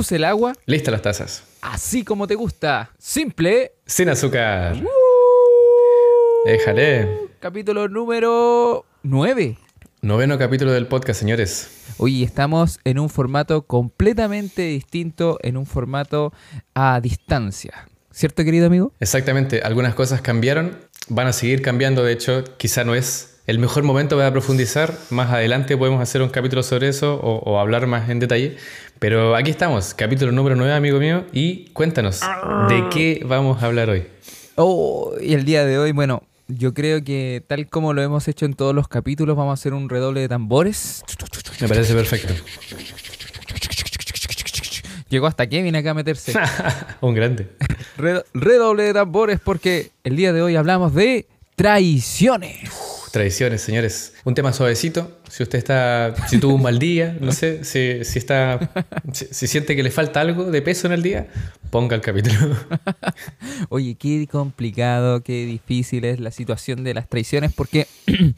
Puse el agua. Listas las tazas. Así como te gusta. Simple. Sin azúcar. Déjale. Capítulo número 9. Noveno capítulo del podcast, señores. Hoy estamos en un formato completamente distinto, en un formato a distancia. ¿Cierto, querido amigo? Exactamente. Algunas cosas cambiaron, van a seguir cambiando. De hecho, quizá no es el mejor momento para profundizar. Más adelante podemos hacer un capítulo sobre eso o, o hablar más en detalle. Pero aquí estamos, capítulo número 9, amigo mío. Y cuéntanos, ¿de qué vamos a hablar hoy? Oh, y el día de hoy, bueno, yo creo que tal como lo hemos hecho en todos los capítulos, vamos a hacer un redoble de tambores. Me parece perfecto. Llegó hasta Kevin acá a meterse. un grande. Red- redoble de tambores porque el día de hoy hablamos de traiciones. Tradiciones, señores. Un tema suavecito. Si usted está, si tuvo un mal día, no sé, si, si está, si, si siente que le falta algo de peso en el día, ponga el capítulo. Oye, qué complicado, qué difícil es la situación de las traiciones porque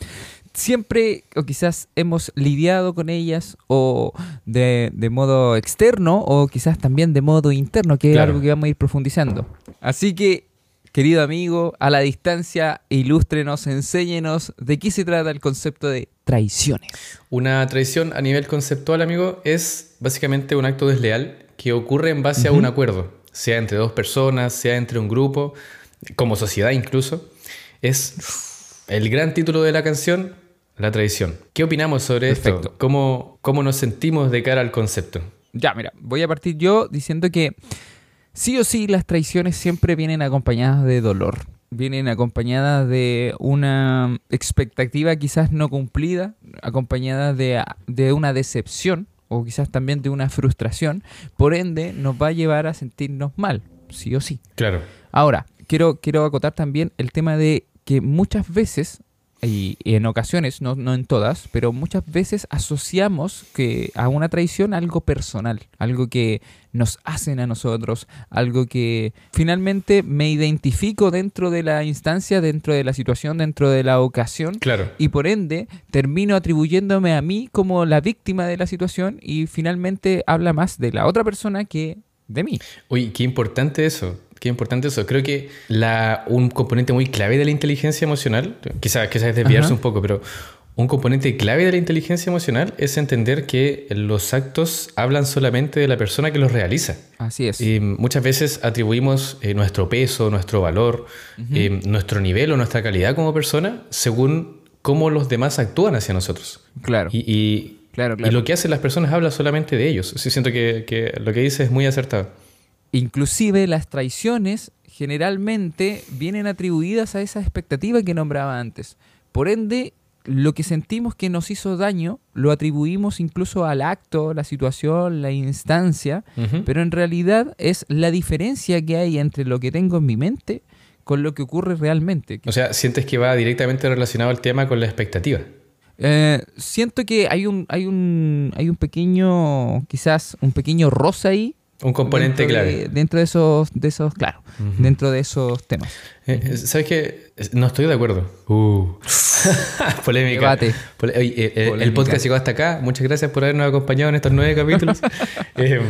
siempre o quizás hemos lidiado con ellas o de, de modo externo o quizás también de modo interno, que es Claro. algo que vamos a ir profundizando. Así que, querido amigo, a la distancia, ilústrenos, enséñenos de qué se trata el concepto de traiciones. Una traición a nivel conceptual, amigo, es básicamente un acto desleal que ocurre en base a un acuerdo, sea entre dos personas, sea entre un grupo, como sociedad incluso. Es el gran título de la canción, la traición. ¿Qué opinamos sobre Perfecto. esto? ¿Cómo, ¿Cómo nos sentimos de cara al concepto? Ya, mira, voy a partir yo diciendo que sí o sí las traiciones siempre vienen acompañadas de dolor. Vienen acompañadas de una expectativa quizás no cumplida, acompañadas de, de una decepción o quizás también de una frustración. Por ende, nos va a llevar a sentirnos mal, sí o sí. Claro. Ahora, quiero, quiero acotar también el tema de que muchas veces, y, y en ocasiones, no, no en todas, pero muchas veces asociamos que a una traición algo personal, algo que nos hacen a nosotros, algo que finalmente me identifico dentro de la instancia, dentro de la situación, dentro de la ocasión. Claro. Y por ende termino atribuyéndome a mí como la víctima de la situación y finalmente habla más de la otra persona que de mí. Uy, qué importante eso. Qué importante eso. Creo que la, un componente muy clave de la inteligencia emocional, quizás quizás es desviarse Ajá. un poco, pero un componente clave de la inteligencia emocional es entender que los actos hablan solamente de la persona que los realiza. Así es. Y muchas veces atribuimos eh, nuestro peso, nuestro valor, eh, nuestro nivel o nuestra calidad como persona según cómo los demás actúan hacia nosotros. claro. Y, y- Claro, y lo que hacen las personas habla solamente de ellos. Sí, siento que, que lo que dice es muy acertado. Inclusive las traiciones generalmente vienen atribuidas a esa expectativa que nombraba antes. Por ende, lo que sentimos que nos hizo daño lo atribuimos incluso al acto, la situación, la instancia, pero en realidad es la diferencia que hay entre lo que tengo en mi mente con lo que ocurre realmente. O sea, sientes que va directamente relacionado al tema con la expectativa. Eh, siento que hay un, hay un, hay un pequeño, quizás un pequeño rosa ahí. Un componente clave. de- dentro de esos, de esos, claro, dentro de esos temas. Eh, eh, ¿Sabes qué? No estoy de acuerdo. Uh. Polémica. Oye, eh, eh, el Polémica. podcast llegó hasta acá. Muchas gracias por habernos acompañado en estos nueve capítulos. Eh,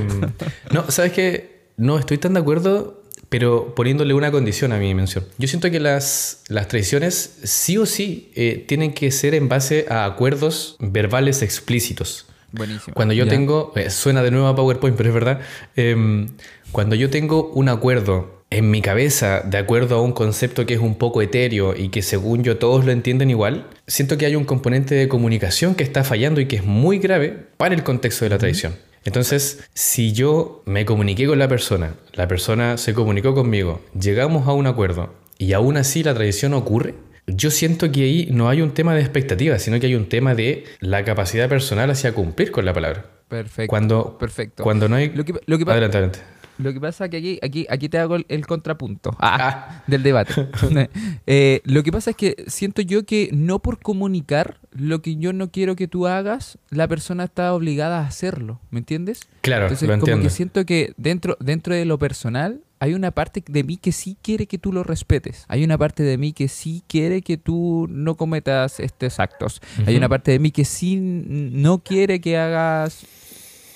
no, ¿sabes qué? No estoy tan de acuerdo, pero poniéndole una condición a mi mención. Yo siento que las, las traiciones sí o sí eh, tienen que ser en base a acuerdos verbales explícitos. Buenísimo. Cuando yo Ya. tengo, eh, suena de nuevo a PowerPoint, pero es verdad, em, cuando yo tengo un acuerdo en mi cabeza de acuerdo a un concepto que es un poco etéreo y que según yo todos lo entienden igual, siento que hay un componente de comunicación que está fallando y que es muy grave para el contexto de la traición. Entonces, si yo me comuniqué con la persona, la persona se comunicó conmigo, llegamos a un acuerdo y aún así la traición ocurre, yo siento que ahí no hay un tema de expectativa, sino que hay un tema de la capacidad personal hacia cumplir con la palabra. Perfecto. Cuando, perfecto. cuando no hay... Lo que, lo que pa- Adelante, adelante. Lo que pasa es que aquí, aquí, aquí te hago el, el contrapunto ah, del debate. Eh, lo que pasa es que siento yo que no por comunicar lo que yo no quiero que tú hagas, la persona está obligada a hacerlo. ¿Me entiendes? Claro, Entonces, lo como entiendo. que siento que dentro, dentro de lo personal hay una parte de mí que sí quiere que tú lo respetes. Hay una parte de mí que sí quiere que tú no cometas estos actos. Hay una parte de mí que sí no quiere que hagas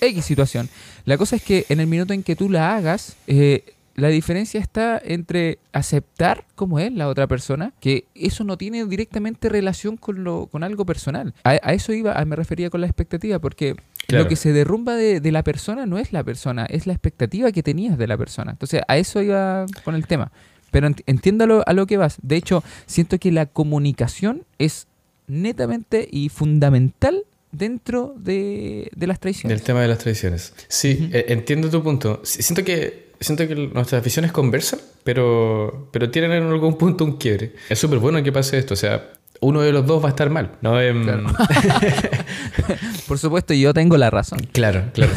X situación. La cosa es que en el minuto en que tú la hagas, eh, la diferencia está entre aceptar como es la otra persona, que eso no tiene directamente relación con, lo, con algo personal. A, a eso iba, a- me refería con la expectativa, porque Claro. lo que se derrumba de, de la persona no es la persona, es la expectativa que tenías de la persona. Entonces, a eso iba con el tema. Pero ent- entiendo a lo, que vas. De hecho, siento que la comunicación es netamente y fundamental dentro de, de las traiciones. Del tema de las tradiciones. Sí, eh, entiendo tu punto. Siento que, siento que nuestras visiones conversan, pero, pero tienen en algún punto un quiebre. Es súper bueno que pase esto. O sea, uno de los dos va a estar mal. ¿no? Em, Claro. Por supuesto, yo tengo la razón. claro, claro.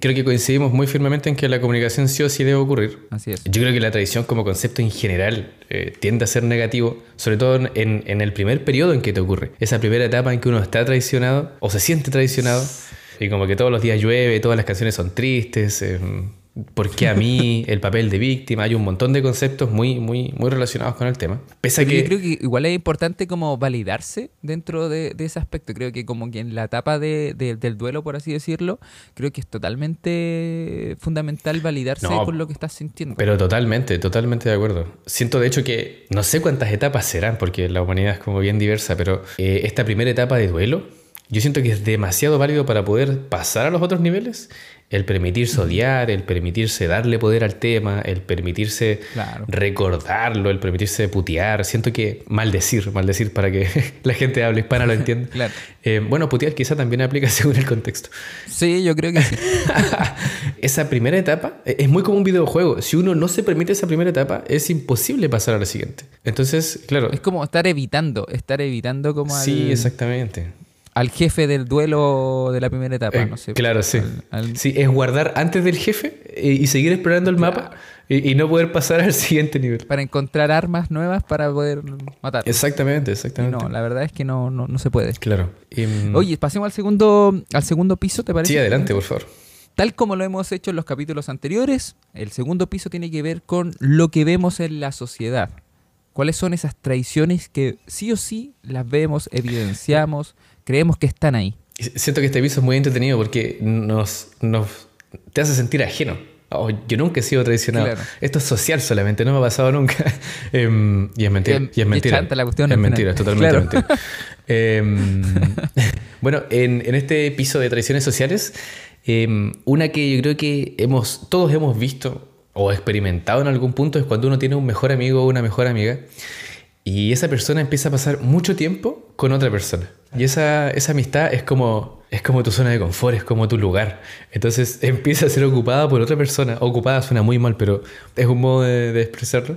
Creo que coincidimos muy firmemente en que la comunicación sí o sí debe ocurrir. Así es. Yo creo que la tradición como concepto en general eh, tiende a ser negativo, sobre todo en, en- en el primer periodo en que te ocurre. Esa primera etapa en que uno está traicionado o se siente traicionado y como que todos los días llueve, todas las canciones son tristes. eh, ¿Por qué a mí? El papel de víctima. Hay un montón de conceptos muy, muy, muy relacionados con el tema. Pese a que... Yo creo que igual es importante como validarse dentro de, de ese aspecto. Creo que como que en la etapa de- de- del duelo, por así decirlo, creo que es totalmente fundamental validarse No, con lo que estás sintiendo. Pero totalmente, totalmente de acuerdo. Siento de hecho que no sé cuántas etapas serán, porque la humanidad es como bien diversa, pero eh, esta primera etapa de duelo, yo siento que es demasiado válido para poder pasar a los otros niveles. El permitirse odiar, el permitirse darle poder al tema, el permitirse Claro. recordarlo, el permitirse putear. Siento que maldecir, maldecir para que la gente hable hispana lo entienda. Claro. Eh, bueno, putear quizá también aplica según el contexto. Sí, yo creo que sí. esa primera etapa eh, es muy como un videojuego. Si uno no se permite esa primera etapa, es imposible pasar a la siguiente. Entonces, claro. Es como estar evitando, estar evitando como al, Sí, exactamente. Al jefe del duelo de la primera etapa, Eh, no sé. claro, sí. al- al- Sí, es guardar antes del jefe eh, y seguir explorando el mapa y, y no poder pasar al siguiente nivel. Para encontrar armas nuevas para poder matar. Exactamente, Y exactamente. no, la verdad es que no, no, no se puede. Claro. Mm, Oye, pasemos al segundo, al segundo piso, ¿te parece? sí, adelante, por favor. Tal como lo hemos hecho en los capítulos anteriores, el segundo piso tiene que ver con lo que vemos en la sociedad. ¿Cuáles son esas traiciones que sí o sí las vemos, evidenciamos, creemos que están ahí? Siento que este piso es muy entretenido porque nos, nos te hace sentir ajeno. Oh, yo nunca he sido traicionado. Claro. Esto es social solamente, no me ha pasado nunca. Em, y es mentira. Y es- mentira. la cuestión es mentira, es totalmente Claro. mentira. Em, bueno, en, en este piso de traiciones sociales, em, una que yo creo que hemos, todos hemos visto o experimentado en algún punto es cuando uno tiene un mejor amigo o una mejor amiga y esa persona empieza a pasar mucho tiempo con otra persona. Y esa, esa amistad es como, es como tu zona de confort, es como tu lugar. Entonces empieza a ser ocupada por otra persona. Ocupada suena muy mal, pero es un modo de, de expresarlo.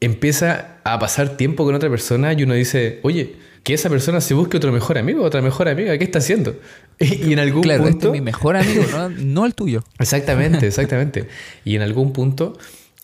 Empieza a pasar tiempo con otra persona y uno dice, oye, que esa persona se busque otro mejor amigo, otra mejor amiga, ¿qué está haciendo? Y, y en algún Claro, este punto... es mi mejor amigo, no, no el tuyo. Exactamente, exactamente. y en algún punto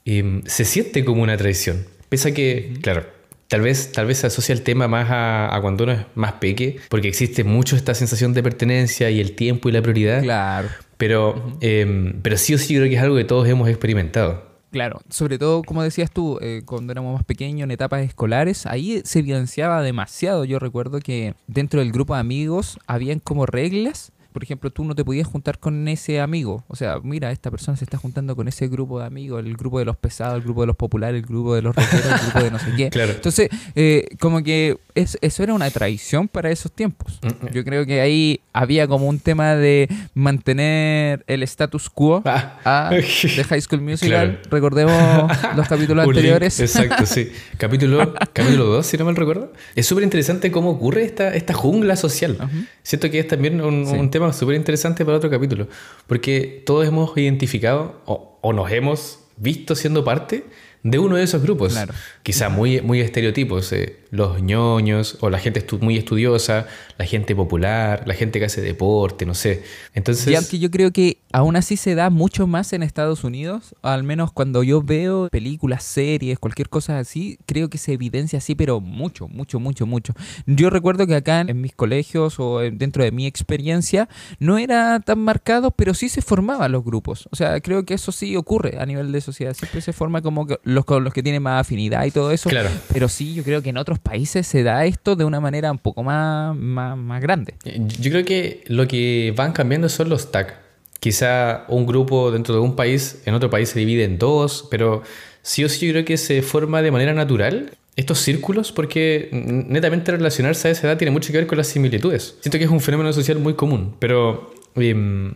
em, se siente como una traición. Pese a que, claro, tal vez, tal vez se asocia el tema más a, a cuando uno es más peque, porque existe mucho esta sensación de pertenencia y el tiempo y la prioridad. Claro. Pero, em, pero sí o sí creo que es algo que todos hemos experimentado. Claro, sobre todo, como decías tú, eh, cuando éramos más pequeños, en etapas escolares, ahí se evidenciaba demasiado. Yo recuerdo que dentro del grupo de amigos habían como reglas. Por ejemplo, tú no te podías juntar con ese amigo. O sea, mira, esta persona se está juntando con ese grupo de amigos, el grupo de los pesados, el grupo de los populares, el grupo de los rockeros, el grupo de no sé qué. Claro. Entonces, eh, como que es- eso era una traición para esos tiempos. Mm, Yo creo que ahí había como un tema de mantener el status quo Ah. a de High School Musical. Claro. Recordemos los capítulos anteriores. Exacto, sí. Capítulo, capítulo 2, si no mal recuerdo. Es súper interesante cómo ocurre esta, esta jungla social. Ajá. Siento que es también un, Sí. un tema súper interesante para otro capítulo. Porque todos hemos identificado o, o nos hemos visto siendo parte de uno de esos grupos. Claro. Quizá muy, muy estereotipos. eh, los ñoños o la gente estu- muy estudiosa, la gente popular, la gente que hace deporte, no sé. Entonces... Y aunque yo creo que aún así se da mucho más en Estados Unidos, al menos cuando yo veo películas, series, cualquier cosa así, creo que se evidencia así, pero mucho, mucho, mucho, mucho. Yo recuerdo que acá en mis colegios o en- dentro de mi experiencia no era tan marcado, pero sí se formaban los grupos. O sea, creo que eso sí ocurre a nivel de sociedad. Siempre se forma como que los con los que tienen más afinidad y todo eso. Claro. Pero sí, yo creo que en otros países se da esto de una manera un poco más, más, más grande. Yo creo que lo que van cambiando son los tags. Quizá un grupo dentro de un país, en otro país se divide en dos, pero sí o sí yo creo que se forma de manera natural estos círculos porque netamente relacionarse a esa edad tiene mucho que ver con las similitudes. Siento que es un fenómeno social muy común, pero... Em,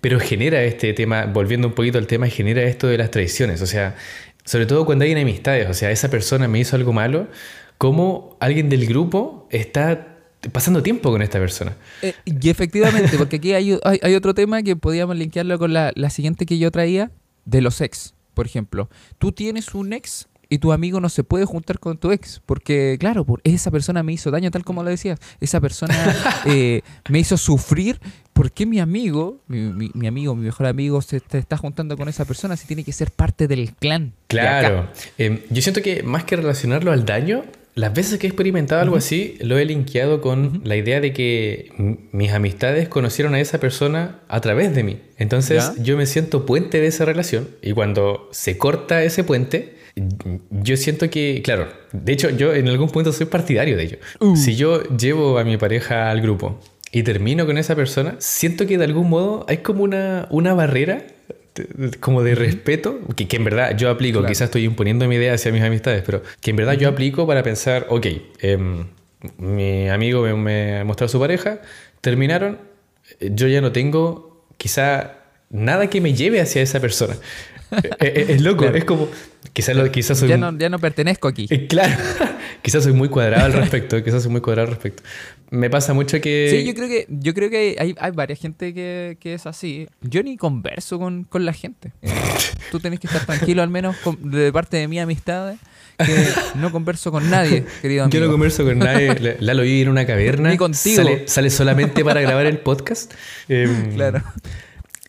pero genera este tema, volviendo un poquito al tema, genera esto de las traiciones. O sea, sobre todo cuando hay enemistades, o sea, esa persona me hizo algo malo, ¿cómo alguien del grupo está pasando tiempo con esta persona? Eh, y efectivamente, porque aquí hay, hay, otro tema que podíamos linkearlo con la, la siguiente que yo traía, de los ex, por ejemplo. Tú tienes un ex y tu amigo no se puede juntar con tu ex, porque claro, por, esa persona me hizo daño, tal como lo decías, esa persona eh, me hizo sufrir, ¿por qué mi amigo, mi, amigo, mi mejor amigo, se está juntando con esa persona si tiene que ser parte del clan? Claro, em, yo siento que más que relacionarlo al daño, las veces que he experimentado algo así, lo he linkeado con la idea de que mis amistades conocieron a esa persona a través de mí. Entonces yo me siento puente de esa relación y cuando se corta ese puente, yo siento que, claro, de hecho yo en algún punto soy partidario de ello. Uh. Si yo llevo a mi pareja al grupo y termino con esa persona, siento que de algún modo hay como una, una barrera como de respeto, que, que, en verdad yo aplico, quizás estoy imponiendo mi idea hacia mis amistades, pero que en verdad yo aplico para pensar, ok, em, mi amigo me, me ha mostrado su pareja, terminaron, yo ya no tengo quizá nada que me lleve hacia esa persona. Eh, eh, es, loco, es como. Quizás, quizás soy. Ya no, ya no pertenezco aquí. Eh, claro, quizás soy muy cuadrado al respecto. quizás soy muy cuadrado al respecto. Me pasa mucho que. Sí, yo creo que, yo creo que hay, hay varias gente que, que, es así. Yo ni converso con, con la gente. tú tenés que estar tranquilo, al menos de parte de mi amistad. Que no converso con nadie, querido amigo. Yo no converso con nadie. Lalo vive en una caverna. Ni contigo. Sale, sale solamente para grabar el podcast. Em, claro.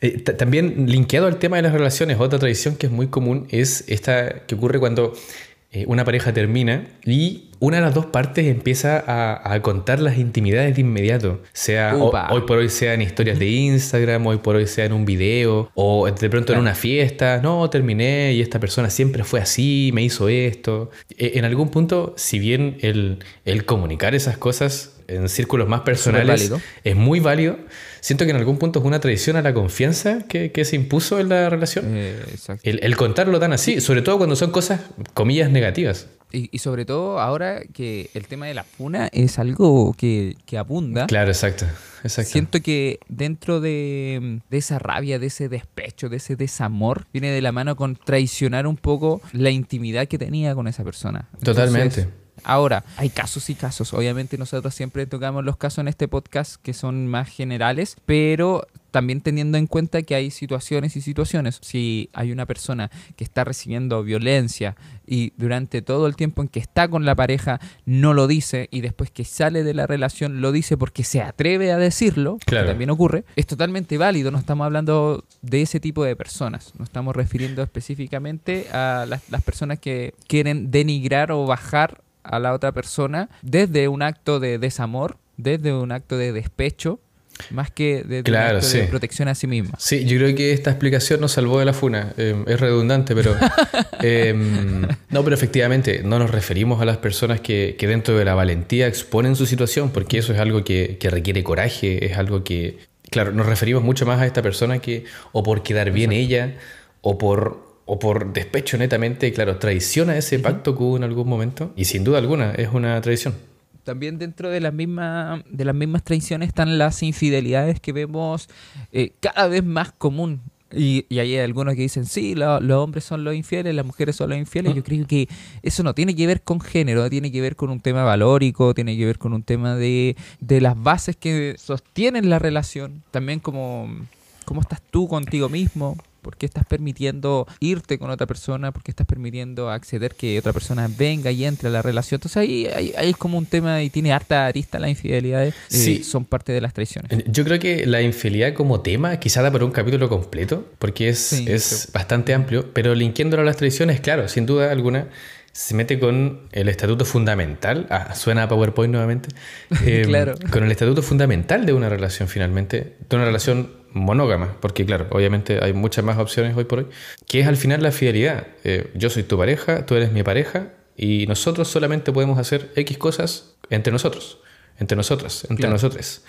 Eh, también linkeado al tema de las relaciones, otra tradición que es muy común es esta que ocurre cuando eh, una pareja termina y una de las dos partes empieza a, contar las intimidades de inmediato. Sea hoy por hoy sea en historias de Instagram, hoy por hoy sea en un video, o de pronto en una fiesta. No, terminé y esta persona siempre fue así, me hizo esto. E, en algún punto, si bien el, el comunicar esas cosas en círculos más personales es muy válido. Siento que en algún punto es una tradición a la confianza que, se impuso en la relación. Eh, el, contarlo tan así, sobre todo cuando son cosas, comillas, negativas. Y, sobre todo ahora que el tema de la funa es algo que, abunda. Claro, exacto. Siento que dentro de, esa rabia, de ese despecho, de ese desamor, viene de la mano con traicionar un poco la intimidad que tenía con esa persona. Totalmente. Ahora, hay casos y casos. Obviamente nosotros siempre tocamos los casos en este podcast que son más generales, pero también teniendo en cuenta que hay situaciones y situaciones. Si hay una persona que está recibiendo violencia y durante todo el tiempo en que está con la pareja no lo dice y después que sale de la relación lo dice porque se atreve a decirlo, que también ocurre, es totalmente válido. No estamos hablando de ese tipo de personas. No estamos refiriendo específicamente a las, las personas que quieren denigrar o bajar a la otra persona desde un acto de desamor, desde un acto de despecho, más que de, acto de protección a sí misma. Sí, yo creo que esta explicación nos salvó de la funa. Eh, es redundante, pero... Em, no, pero efectivamente, no nos referimos a las personas que, dentro de la valentía exponen su situación, porque eso es algo que, que requiere coraje, es algo que... Claro, nos referimos mucho más a esta persona que o por quedar bien ella, o por o por despecho netamente, claro, traiciona ese pacto que hubo en algún momento y sin duda alguna es una traición. También dentro de, la misma, de las mismas traiciones están las infidelidades que vemos eh, cada vez más común. Y, hay algunos que dicen, sí, los hombres son los infieles, las mujeres son los infieles. Yo creo que eso no tiene que ver con género, tiene que ver con un tema valórico, tiene que ver con un tema de, de las bases que sostienen la relación. También como cómo estás tú contigo mismo, ¿Por qué estás permitiendo irte con otra persona? ¿Por qué estás permitiendo acceder que otra persona venga y entre a la relación? Entonces ahí, ahí, es como un tema y tiene harta arista las infidelidades. Eh, sí. son parte de las traiciones. Yo creo que la infidelidad como tema quizá da por un capítulo completo, porque es, es bastante amplio, pero linkeándolo a las traiciones, claro, sin duda alguna se mete con el estatuto fundamental. Ah, suena a PowerPoint nuevamente. Em, claro. Con el estatuto fundamental de una relación, finalmente. De una relación monógama, porque claro, obviamente hay muchas más opciones hoy por hoy, que es al final la fidelidad. Eh, yo soy tu pareja, tú eres mi pareja y nosotros solamente podemos hacer X cosas entre nosotros, entre nosotras, entre nosotros.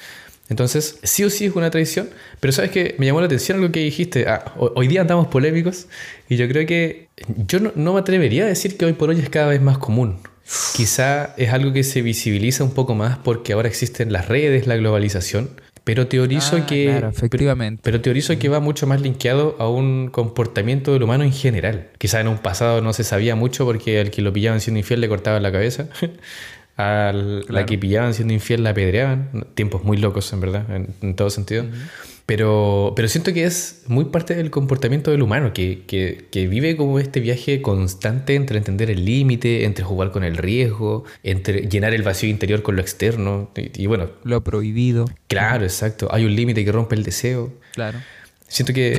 Entonces, sí o sí es una traición, pero sabes que me llamó la atención algo que dijiste. Ah, hoy día andamos polémicos y yo creo que yo no, no, me atrevería a decir que hoy por hoy es cada vez más común. Quizá es algo que se visibiliza un poco más porque ahora existen las redes, la globalización, pero teorizo Ah, que claro, efectivamente. pero teorizo que va mucho más linkeado a un comportamiento del humano en general. Quizá en un pasado no se sabía mucho porque al que lo pillaban siendo infiel le cortaban la cabeza. A la que pillaban siendo infiel la apedreaban. Tiempos muy locos, en verdad, en, en todo sentido. Pero, pero siento que es muy parte del comportamiento del humano, que, que, que vive como este viaje constante entre entender el límite, entre jugar con el riesgo, entre llenar el vacío interior con lo externo. Y, y bueno, Lo prohibido. claro, exacto. Hay un límite que rompe el deseo. Claro. Siento que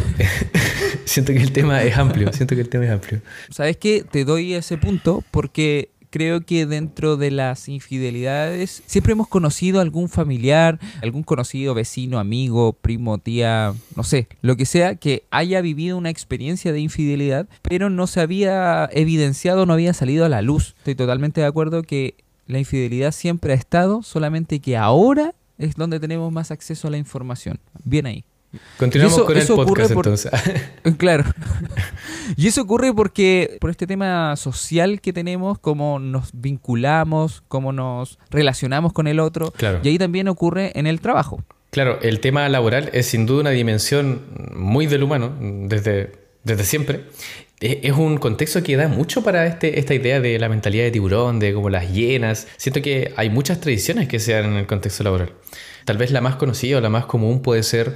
siento que el tema es amplio, siento que el tema es amplio. ¿Sabes qué? Te doy ese punto porque creo que dentro de las infidelidades siempre hemos conocido algún familiar, algún conocido, vecino, amigo, primo, tía, no sé, lo que sea, que haya vivido una experiencia de infidelidad, pero no se había evidenciado, no había salido a la luz. Estoy totalmente de acuerdo que la infidelidad siempre ha estado, solamente que ahora es donde tenemos más acceso a la información. Bien ahí. Continuamos eso- con el podcast por- entonces. Claro. y eso ocurre porque por este tema social que tenemos, cómo nos vinculamos, cómo nos relacionamos con el otro. Claro. Y ahí también ocurre en el trabajo. Claro, el tema laboral es sin duda una dimensión muy del humano, desde, desde siempre. E- Es un contexto que da mucho para este, esta idea de la mentalidad de tiburón, de como las hienas. Siento que hay muchas tradiciones que se dan en el contexto laboral. Tal vez la más conocida o la más común puede ser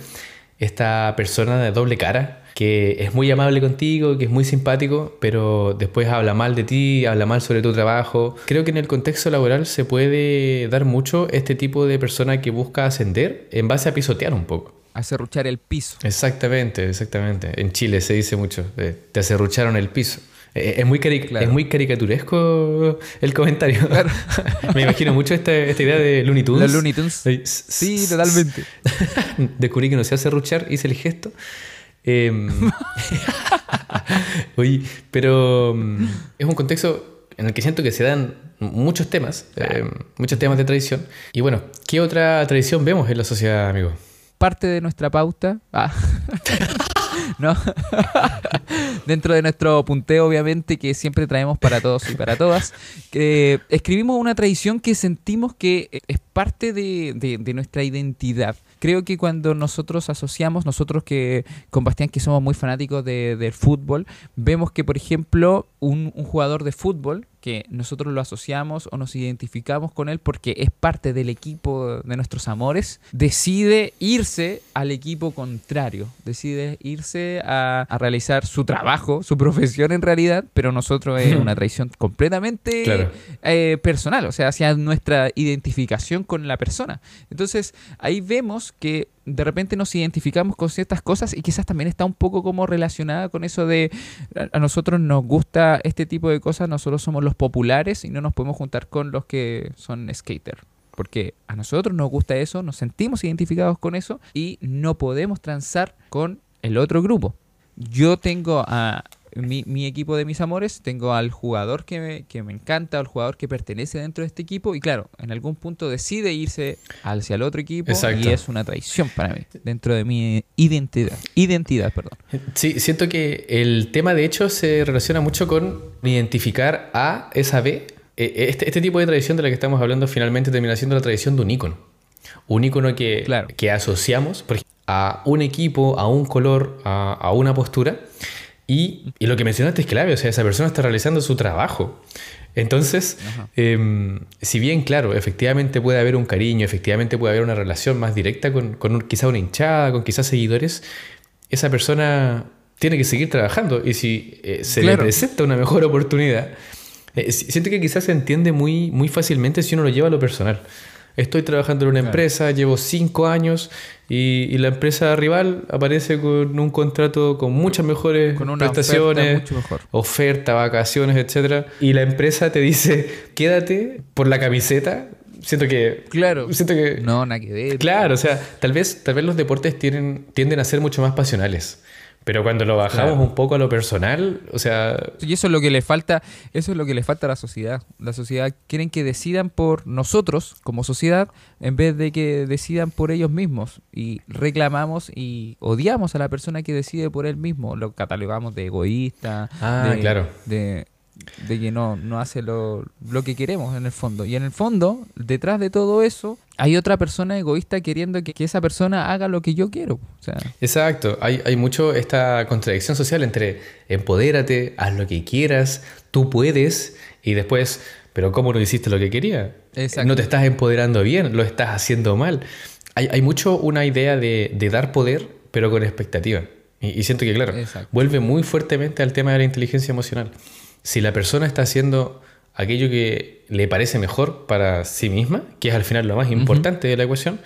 esta persona de doble cara, que es muy amable contigo, que es muy simpático, pero después habla mal de ti, habla mal sobre tu trabajo. Creo que en el contexto laboral se puede dar mucho este tipo de persona que busca ascender en base a pisotear un poco. A serruchar el piso. Exactamente, exactamente. En Chile se dice mucho, te acerrucharon el piso. Eh, Es muy, Claro. es muy caricaturesco el comentario. Me imagino mucho esta, esta idea de Looney Tunes. Los Looney Tunes. Sí, totalmente. Descubrí que no se hace ruchar, hice el gesto. Em, Oye, pero mm, es un contexto en el que siento que se dan muchos temas, em, muchos temas de tradición. Y bueno, ¿qué otra tradición vemos en la sociedad, amigo? Parte de nuestra pauta. Ah. No. Dentro de nuestro punteo, obviamente, que siempre traemos para todos y para todas, escribimos una tradición que sentimos que es parte de, nuestra identidad. Creo que cuando nosotros asociamos, nosotros que con Bastián que somos muy fanáticos de- del fútbol, vemos que, por ejemplo, un jugador de fútbol, que nosotros lo asociamos o nos identificamos con él porque es parte del equipo de nuestros amores, decide irse al equipo contrario, decide irse a, a realizar su trabajo, su profesión en realidad, pero nosotros es una traición completamente Claro. eh, personal, o sea, hacia nuestra identificación con la persona. Entonces, ahí vemos que de repente nos identificamos con ciertas cosas y quizás también está un poco como relacionada con eso de a, nosotros nos gusta este tipo de cosas, nosotros somos los populares y no nos podemos juntar con los que son skater. Porque a nosotros nos gusta eso, nos sentimos identificados con eso y no podemos transar con el otro grupo. Yo tengo a mi, mi equipo de mis amores, tengo al jugador que me, que me encanta, al jugador que pertenece dentro de este equipo y claro, en algún punto decide irse hacia el otro equipo Exacto. y es una traición para mí, dentro de mi identidad. Identidad, perdón. Sí, siento que el tema de hecho se relaciona mucho con identificar A es a B. Eh, Este, este tipo de tradición de la que estamos hablando finalmente termina siendo la tradición de un ícono. Un ícono que, Claro. que asociamos por ejemplo, a un equipo, a un color, a, a una postura. Y, y lo que mencionaste es clave, o sea, esa persona está realizando su trabajo. Entonces, em, si bien, claro, efectivamente puede haber un cariño, efectivamente puede haber una relación más directa con, con un- quizá una hinchada, con quizás seguidores, esa persona tiene que seguir trabajando y si eh, se le Claro. presenta una mejor oportunidad, eh, si- siento que quizás se entiende muy, muy fácilmente si uno lo lleva a lo personal. Estoy trabajando en una Claro. empresa, llevo cinco años y, y la empresa rival aparece con un contrato con muchas mejores Con una prestaciones, oferta mucho mejor. oferta, vacaciones, etcétera, y la empresa te dice, quédate por la camiseta. Siento que Claro. siento que No, nada que ver. Claro, o sea, tal vez, tal vez los deportes tienen, tienden a ser mucho más pasionales. Pero cuando lo bajamos Claro. un poco a lo personal, o sea, Y eso es lo que le falta, eso es lo que le falta a la sociedad. La sociedad quieren que decidan por nosotros como sociedad en vez de que decidan por ellos mismos. Y reclamamos y odiamos a la persona que decide por él mismo. Lo catalogamos de egoísta, Ah, de, claro. de, de que no, no hace lo, lo que queremos en el fondo. Y en el fondo, detrás de todo eso, hay otra persona egoísta queriendo que, que esa persona haga lo que yo quiero. O sea, Exacto, hay, hay mucho esta contradicción social entre empodérate, haz lo que quieras, tú puedes, y después, pero ¿cómo no hiciste lo que quería? Exacto. No te estás empoderando bien, lo estás haciendo mal. Hay, hay mucho una idea de, de dar poder, pero con expectativa. Y, siento que, claro, Exacto. vuelve muy fuertemente al tema de la inteligencia emocional. Si la persona está haciendo aquello que le parece mejor para sí misma, que es al final lo más importante de la ecuación,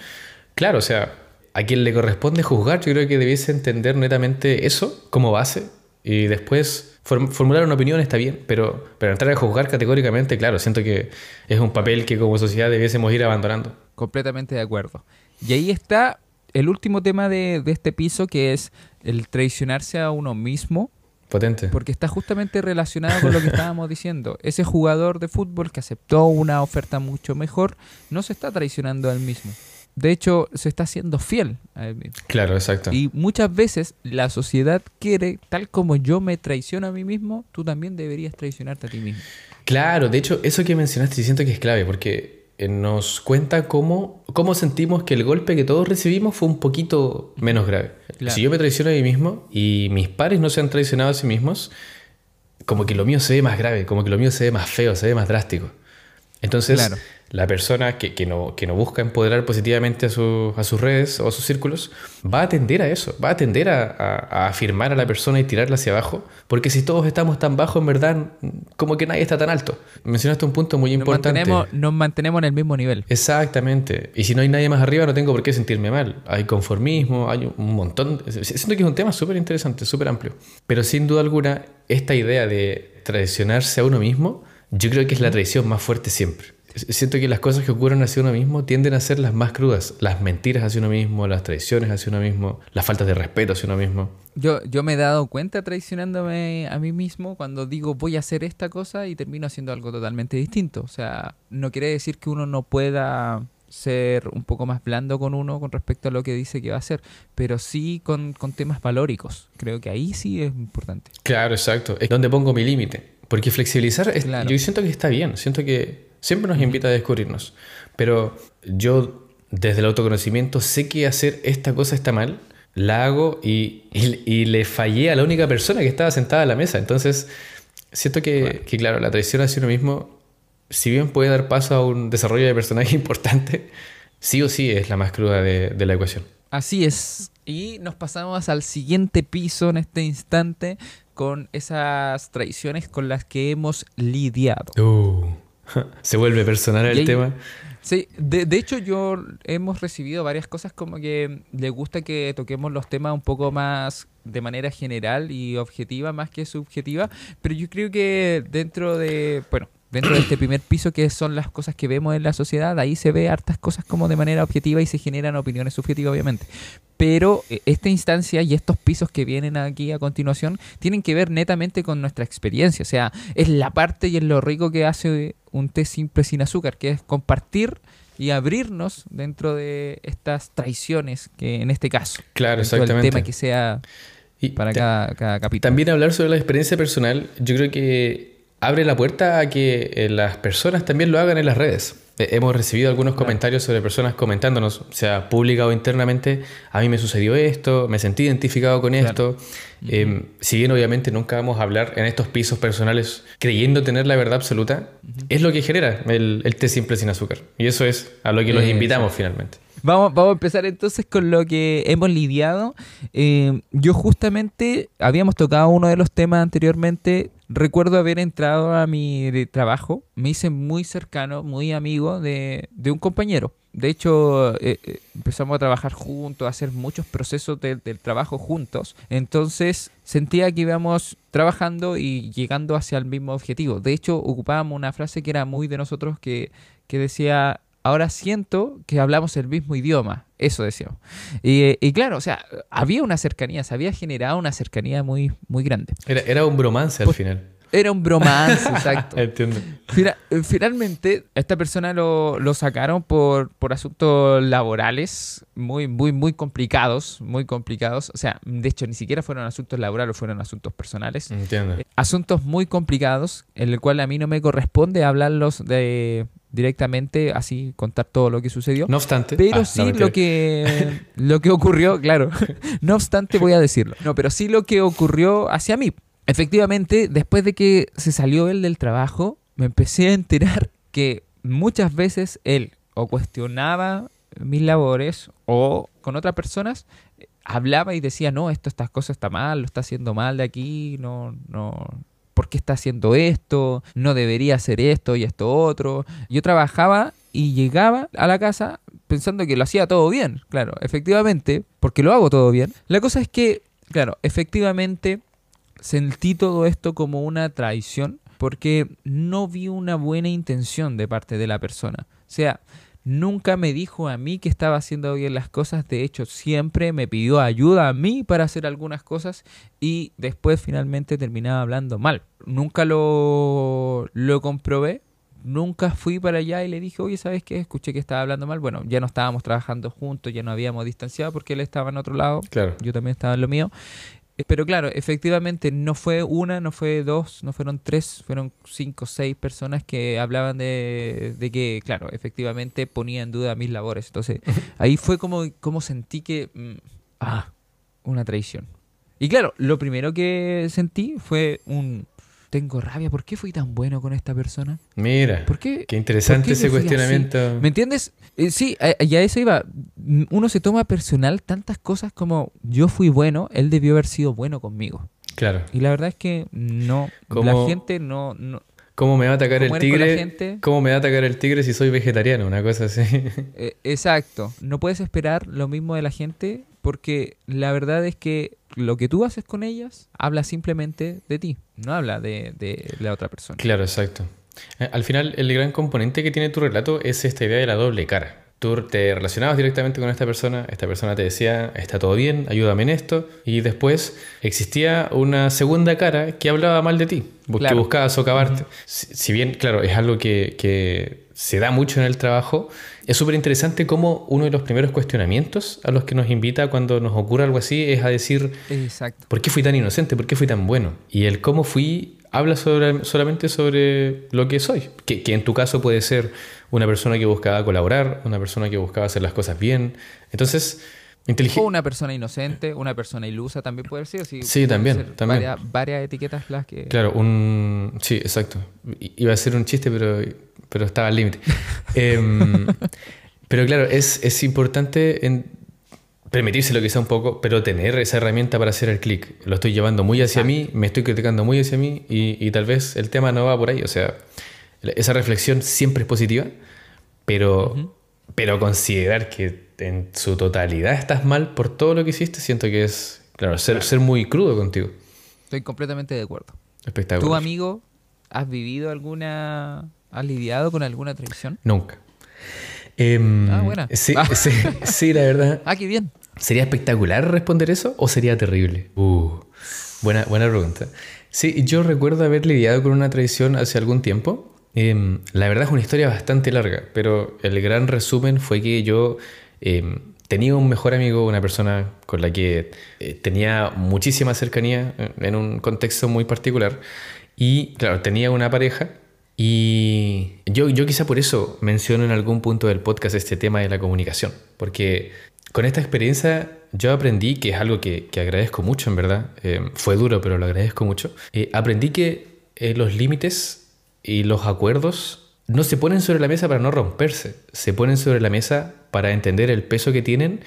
claro, o sea, a quien le corresponde juzgar, yo creo que debiese entender netamente eso como base y después form- formular una opinión está bien, pero, pero entrar a juzgar categóricamente, claro, siento que es un papel que como sociedad debiésemos ir abandonando. Completamente de acuerdo. Y ahí está el último tema de, de este piso, que es el traicionarse a uno mismo, Potente. porque está justamente relacionado con lo que estábamos diciendo. Ese jugador de fútbol que aceptó una oferta mucho mejor, no se está traicionando a él mismo. De hecho, se está siendo fiel a él mismo. Claro, exacto. Y muchas veces la sociedad quiere, tal como yo me traiciono a mí mismo, tú también deberías traicionarte a ti mismo. Claro, de hecho, eso que mencionaste siento que es clave, porque nos cuenta cómo, cómo sentimos que el golpe que todos recibimos fue un poquito menos grave. Claro. Si yo me traiciono a mí mismo y mis pares no se han traicionado a sí mismos, como que lo mío se ve más grave, como que lo mío se ve más feo, se ve más drástico. Entonces, Claro. La persona que, que no, que no busca empoderar positivamente a, su- a sus redes o a sus círculos va a tender a eso, va a tender a, a- a afirmar a la persona y tirarla hacia abajo, porque si todos estamos tan bajo, en verdad, como que nadie está tan alto. Mencionaste un punto muy Nos importante. mantenemos, nos mantenemos en el mismo nivel. Exactamente. Y si no hay nadie más arriba, no tengo por qué sentirme mal. Hay conformismo, hay un montón. Siento que es un tema súper interesante, súper amplio. Pero sin duda alguna, esta idea de traicionarse a uno mismo, yo creo que es la traición más fuerte siempre. Siento que las cosas que ocurren hacia uno mismo tienden a ser las más crudas. Las mentiras hacia uno mismo, las traiciones hacia uno mismo, las faltas de respeto hacia uno mismo. Yo, yo me he dado cuenta traicionándome a mí mismo cuando digo voy a hacer esta cosa y termino haciendo algo totalmente distinto. O sea, no quiere decir que uno no pueda ser un poco más blando con uno con respecto a lo que dice que va a hacer, pero sí con, con temas valóricos. Creo que ahí sí es importante. Claro, exacto. Es donde pongo mi límite. Porque flexibilizar, es- Claro. yo siento que está bien. Siento que siempre nos invita a descubrirnos. Pero yo, desde el autoconocimiento, sé que hacer esta cosa está mal. La hago y, y- y le fallé a la única persona que estaba sentada a la mesa. Entonces, siento que, Claro. que, claro, la traición hacia uno mismo, si bien puede dar paso a un desarrollo de personaje importante, sí o sí es la más cruda de, de la ecuación. Así es. Y nos pasamos al siguiente piso en este instante con esas traiciones con las que hemos lidiado. Uh, se vuelve personal el tema. Sí, de, de hecho yo hemos recibido varias cosas como que le gusta que toquemos los temas un poco más de manera general y objetiva más que subjetiva, pero yo creo que dentro de, bueno, dentro de este primer piso que son las cosas que vemos en la sociedad, ahí se ve hartas cosas como de manera objetiva y se generan opiniones subjetivas obviamente. Pero eh, esta instancia y estos pisos que vienen aquí a continuación tienen que ver netamente con nuestra experiencia. O sea, es la parte y es lo rico que hace un té simple sin azúcar, que es compartir y abrirnos dentro de estas traiciones, que en este caso, Claro, exactamente. tema que sea Y para cada, cada capítulo. También hablar sobre la experiencia personal, yo creo que abre la puerta a que eh, las personas también lo hagan en las redes. Eh, Hemos recibido algunos Claro. comentarios sobre personas comentándonos, sea pública o internamente, a mí me sucedió esto, me sentí identificado con Claro. esto. Eh, si bien obviamente nunca vamos a hablar en estos pisos personales creyendo tener la verdad absoluta, es lo que genera el, el té simple sin azúcar. Y eso es a lo que los invitamos finalmente. Vamos, vamos a empezar entonces con lo que hemos lidiado. Eh, yo justamente habíamos tocado uno de los temas anteriormente. Recuerdo haber entrado a mi trabajo. Me hice muy cercano, muy amigo de, un compañero. De hecho, eh, eh, empezamos a trabajar juntos, a hacer muchos procesos de- del trabajo juntos. Entonces sentía que íbamos trabajando y llegando hacia el mismo objetivo. De hecho, ocupábamos una frase que era muy de nosotros que decía, ahora siento que hablamos el mismo idioma. Eso decíamos. Y, y claro, o sea, había una cercanía, se había generado una cercanía muy, muy grande. Era, era un bromance al Pues- final. Era un bromance, exacto. Entiendo. Fina- eh, finalmente, esta persona lo, lo sacaron por, por asuntos laborales muy, muy, muy complicados, muy complicados. O sea, de hecho, ni siquiera fueron asuntos laborales, fueron asuntos personales. Entiendo. Eh, Asuntos muy complicados, en el cual a mí no me corresponde hablarlos de directamente, así contar todo lo que sucedió. No obstante. Pero Ah, sí lo que lo que ocurrió, claro. no obstante, voy a decirlo. No, pero sí lo que ocurrió hacia mí. Efectivamente, después de que se salió él del trabajo, me empecé a enterar que muchas veces él o cuestionaba mis labores o con otras personas eh, hablaba y decía, no, esto, estas cosas está mal, lo está haciendo mal de aquí, no, no, ¿por qué está haciendo esto? No debería hacer esto y esto otro. Yo trabajaba y llegaba a la casa pensando que lo hacía todo bien, claro, efectivamente, porque lo hago todo bien. La cosa es que, claro, efectivamente sentí todo esto como una traición porque no vi una buena intención de parte de la persona. O sea, nunca me dijo a mí que estaba haciendo bien las cosas, de hecho siempre me pidió ayuda a mí para hacer algunas cosas y después finalmente terminaba hablando mal. Nunca lo, lo comprobé, nunca fui para allá y le dije, oye, ¿sabes qué? Escuché que estaba hablando mal. Bueno, ya no estábamos trabajando juntos, ya no habíamos distanciado porque él estaba en otro lado, Claro. yo también estaba en lo mío. Eh, Pero claro, efectivamente no fue una, no fue dos, no fueron tres, fueron cinco, seis personas que hablaban de, de que, claro, efectivamente ponía en duda mis labores. Entonces ahí fue como, como sentí que, mm, ah, una traición. Y claro, lo primero que sentí fue un, tengo rabia, ¿por qué fui tan bueno con esta persona? Mira. ¿Por qué? Qué interesante ¿Por qué ese así? cuestionamiento. ¿Me entiendes? Eh, sí, a, y a eso iba. Uno se toma personal tantas cosas como yo fui bueno, él debió haber sido bueno conmigo. Claro. Y la verdad es que no, ¿Cómo- la gente no... no ¿Cómo me va a atacar el ¿Cómo eres con la tigre? ¿Cómo me va a atacar el tigre si soy vegetariano? Una cosa así. eh, exacto, no puedes esperar lo mismo de la gente porque la verdad es que lo que tú haces con ellas habla simplemente de ti, no habla de, de la otra persona. Claro, exacto. Eh, Al final, el gran componente que tiene tu relato es esta idea de la doble cara. Tú te relacionabas directamente con esta persona, esta persona te decía, está todo bien, ayúdame en esto, y después existía una segunda cara que hablaba mal de ti, que Claro. buscaba socavarte. si, si bien, claro, es algo que, que se da mucho en el trabajo, es súper interesante cómo uno de los primeros cuestionamientos a los que nos invita cuando nos ocurre algo así es a decir, Exacto. ¿Por qué fui tan inocente? ¿Por qué fui tan bueno? Y el cómo fui habla sobre, solamente sobre lo que soy. Que, que en tu caso puede ser una persona que buscaba colaborar, una persona que buscaba hacer las cosas bien. Entonces, O inteligente. una persona inocente, una persona ilusa también puede ser. Sí, Sí, también, ser también. Varias, varias etiquetas las que... Claro, un. Sí, exacto. Iba a ser un chiste, pero, pero estaba al límite. Em, pero claro, es, es importante en permitírselo quizá un poco, pero tener esa herramienta para hacer el clic. Lo estoy llevando muy hacia mí, me estoy criticando muy hacia mí y, y tal vez el tema no va por ahí. O sea, esa reflexión siempre es positiva, pero, pero considerar que en su totalidad estás mal por todo lo que hiciste, siento que es, claro, ser, ser muy crudo contigo. Estoy completamente de acuerdo. Espectacular. ¿Tu amigo has vivido alguna... has lidiado con alguna traición? Nunca. Em, Ah, buena. Sí, Ah. sí, sí, la verdad. Ah, qué bien. ¿Sería espectacular responder eso o sería terrible? Uh, buena, buena pregunta. Sí, yo recuerdo haber lidiado con una traición hace algún tiempo. Em, la verdad es una historia bastante larga, pero el gran resumen fue que yo em, tenía un mejor amigo, una persona con la que eh, tenía muchísima cercanía eh, en un contexto muy particular. Y claro, tenía una pareja y yo, yo quizá por eso menciono en algún punto del podcast este tema de la comunicación, porque con esta experiencia yo aprendí, que es algo que, que agradezco mucho en verdad, eh, fue duro pero lo agradezco mucho, eh, aprendí que eh, los límites y los acuerdos no se ponen sobre la mesa para no romperse, se ponen sobre la mesa para entender el peso que tienen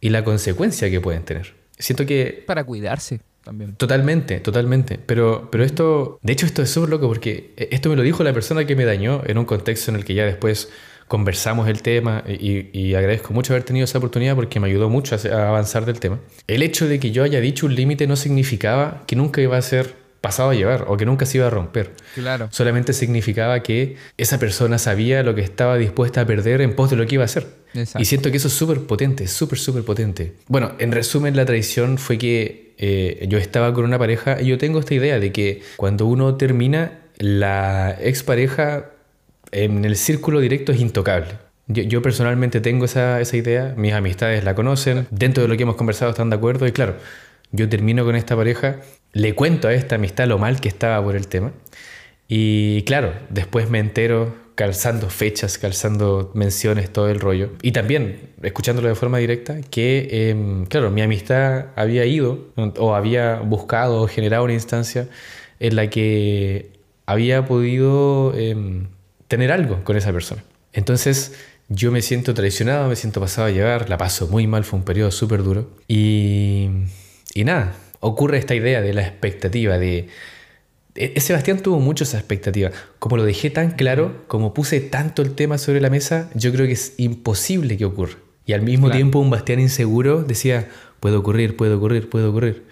y la consecuencia que pueden tener. Siento que Para cuidarse también. Totalmente, totalmente. Pero, pero esto, de hecho, esto es súper loco porque esto me lo dijo la persona que me dañó en un contexto en el que ya después conversamos el tema y, y agradezco mucho haber tenido esa oportunidad porque me ayudó mucho a, avanzar del tema. El hecho de que yo haya dicho un límite no significaba que nunca iba a ser pasado a llevar o que nunca se iba a romper. Claro. Solamente significaba que esa persona sabía lo que estaba dispuesta a perder en pos de lo que iba a hacer. Exacto. Y siento que eso es súper potente, súper, súper potente. Bueno, en resumen, la traición fue que eh, yo estaba con una pareja y yo tengo esta idea de que cuando uno termina, la expareja en el círculo directo es intocable. Yo, yo personalmente tengo esa, esa idea, mis amistades la conocen, dentro de lo que hemos conversado están de acuerdo y claro, yo termino con esta pareja, le cuento a esta amistad lo mal que estaba por el tema y claro, después me entero calzando fechas, calzando menciones, todo el rollo. Y también, escuchándolo de forma directa, que, eh, claro, mi amistad había ido o había buscado o generado una instancia en la que había podido eh, tener algo con esa persona. Entonces, yo me siento traicionado, me siento pasado a llevar, la paso muy mal, fue un periodo súper duro. Y, y nada, ocurre esta idea de la expectativa, de... E, Sebastián tuvo mucho esa expectativa. Como lo dejé tan claro, como puse tanto el tema sobre la mesa, yo creo que es imposible que ocurra. Y al mismo Claro. tiempo un Bastián inseguro decía, puede ocurrir, puede ocurrir, puede ocurrir.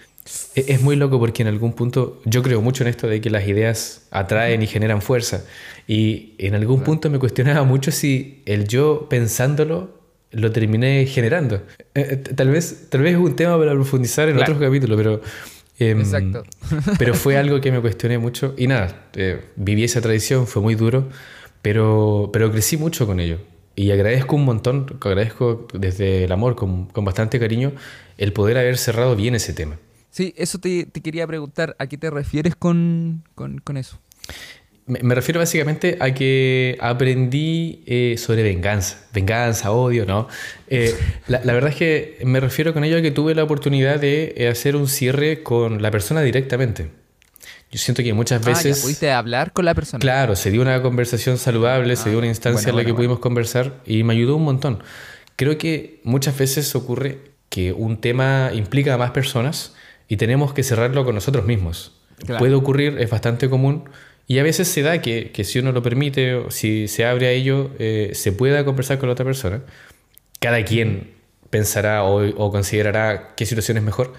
E- Es muy loco porque en algún punto yo creo mucho en esto de que las ideas atraen y generan fuerza. Y en algún punto me cuestionaba mucho si el yo pensándolo lo terminé generando. Eh, eh, Tal vez, tal vez es un tema para profundizar en Claro. otro capítulo, pero... em, Exacto. pero fue algo que me cuestioné mucho. Y nada, eh, viví esa tradición, fue muy duro, pero, pero crecí mucho con ello. Y agradezco un montón, agradezco desde el amor, con, con bastante cariño, el poder haber cerrado bien ese tema. Sí, eso te, te quería preguntar, ¿a qué te refieres con, con, con eso? Me, me refiero básicamente a que aprendí eh, sobre venganza. Venganza, odio, ¿no? Eh, la, la verdad es que me refiero con ello a que tuve la oportunidad de eh, hacer un cierre con la persona directamente. Yo siento que muchas Ah, ya veces... pudiste hablar con la persona. Claro, se dio una conversación saludable, se Ah, dio una instancia bueno, en la que bueno, pudimos conversar y me ayudó un montón. Creo que muchas veces ocurre que un tema implica a más personas y tenemos que cerrarlo con nosotros mismos. Claro. Puede ocurrir, es bastante común y a veces se da que, que si uno lo permite o si se abre a ello, eh, se pueda conversar con la otra persona. Cada quien pensará o, o considerará qué situación es mejor,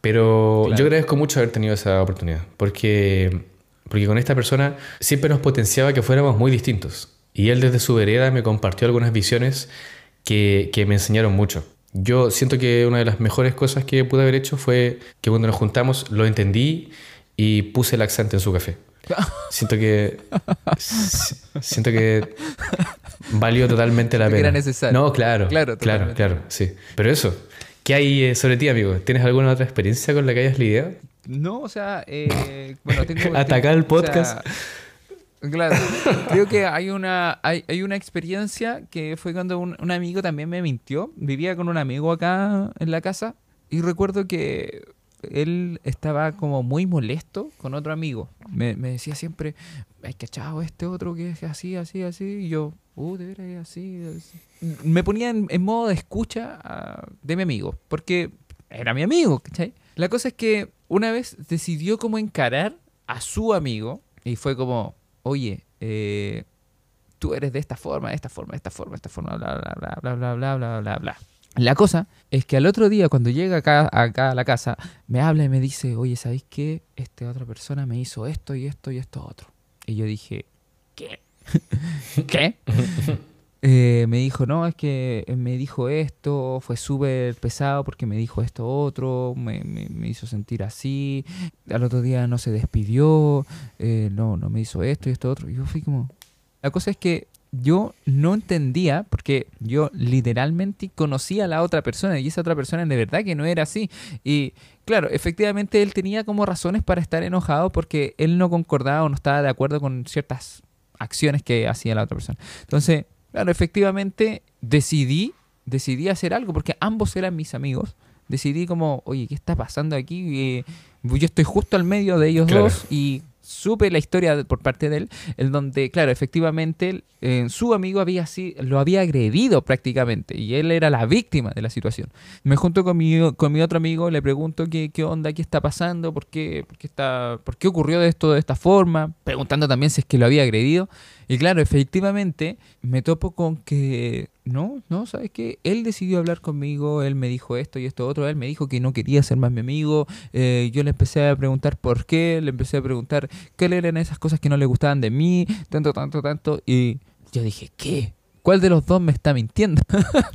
pero Claro. yo agradezco mucho haber tenido esa oportunidad, porque, porque con esta persona siempre nos potenciaba que fuéramos muy distintos. Y él desde su vereda me compartió algunas visiones que, que me enseñaron mucho. Yo siento que una de las mejores cosas que pude haber hecho fue que cuando nos juntamos lo entendí y puse el accente en su café. Siento que si- siento que valió totalmente la que pena. era necesario. No, claro, Claro, claro, totalmente. claro, sí. Pero eso, ¿qué hay eh, sobre ti, amigo? ¿Tienes alguna otra experiencia con la que hayas lidiado? No, o sea, eh, bueno, tengo... Atacar el o podcast. sea, claro, creo que hay una, hay, hay una experiencia que fue cuando un, un amigo también me mintió. Vivía con un amigo acá en la casa y recuerdo que él estaba como muy molesto con otro amigo. Me, decía siempre, hay cachado este otro que es así, así, así. Y yo, uh, de veras así, así". Me ponía en, en modo de escucha ah, de mi amigo, porque era mi amigo, ¿cachai? La cosa es que una vez decidió como encarar a su amigo y fue como, oye, eh, tú eres de esta forma, de esta forma, de esta forma, de esta forma, bla, bla, bla, bla, bla, bla, bla, bla, bla. La cosa es que al otro día, cuando llega acá, acá a la casa, me habla y me dice, oye, ¿sabéis qué? Esta otra persona me hizo esto y esto y esto otro. Y yo dije, ¿qué? ¿Qué? Eh, me dijo, no, es que me dijo esto, fue súper pesado porque me dijo esto otro, me, me- me hizo sentir así, al otro día no se despidió, eh, no, no me hizo esto y esto otro. Y yo fui como... La cosa es que yo no entendía, porque yo literalmente conocía a la otra persona y esa otra persona de verdad que no era así. Y claro, efectivamente él tenía como razones para estar enojado porque él no concordaba o no estaba de acuerdo con ciertas acciones que hacía la otra persona. Entonces, claro, efectivamente decidí, decidí hacer algo porque ambos eran mis amigos. Decidí como, oye, ¿qué está pasando aquí? Eh, yo estoy justo al medio de ellos Claro. dos y supe la historia por parte de él, en donde, claro, efectivamente eh, su amigo había así, lo había agredido prácticamente y él era la víctima de la situación. Me junto con mi, con mi otro amigo, le pregunto qué, qué onda, qué está pasando, por qué, por, qué está, por qué ocurrió esto de esta forma, preguntando también si es que lo había agredido. Y claro, efectivamente me topo con que no, no, ¿sabes qué? Él decidió hablar conmigo, él me dijo esto y esto otro, él me dijo que no quería ser más mi amigo, eh, yo le empecé a preguntar por qué, le empecé a preguntar qué eran esas cosas que no le gustaban de mí, tanto, tanto, tanto, y yo dije, ¿qué? ¿Cuál de los dos me está mintiendo?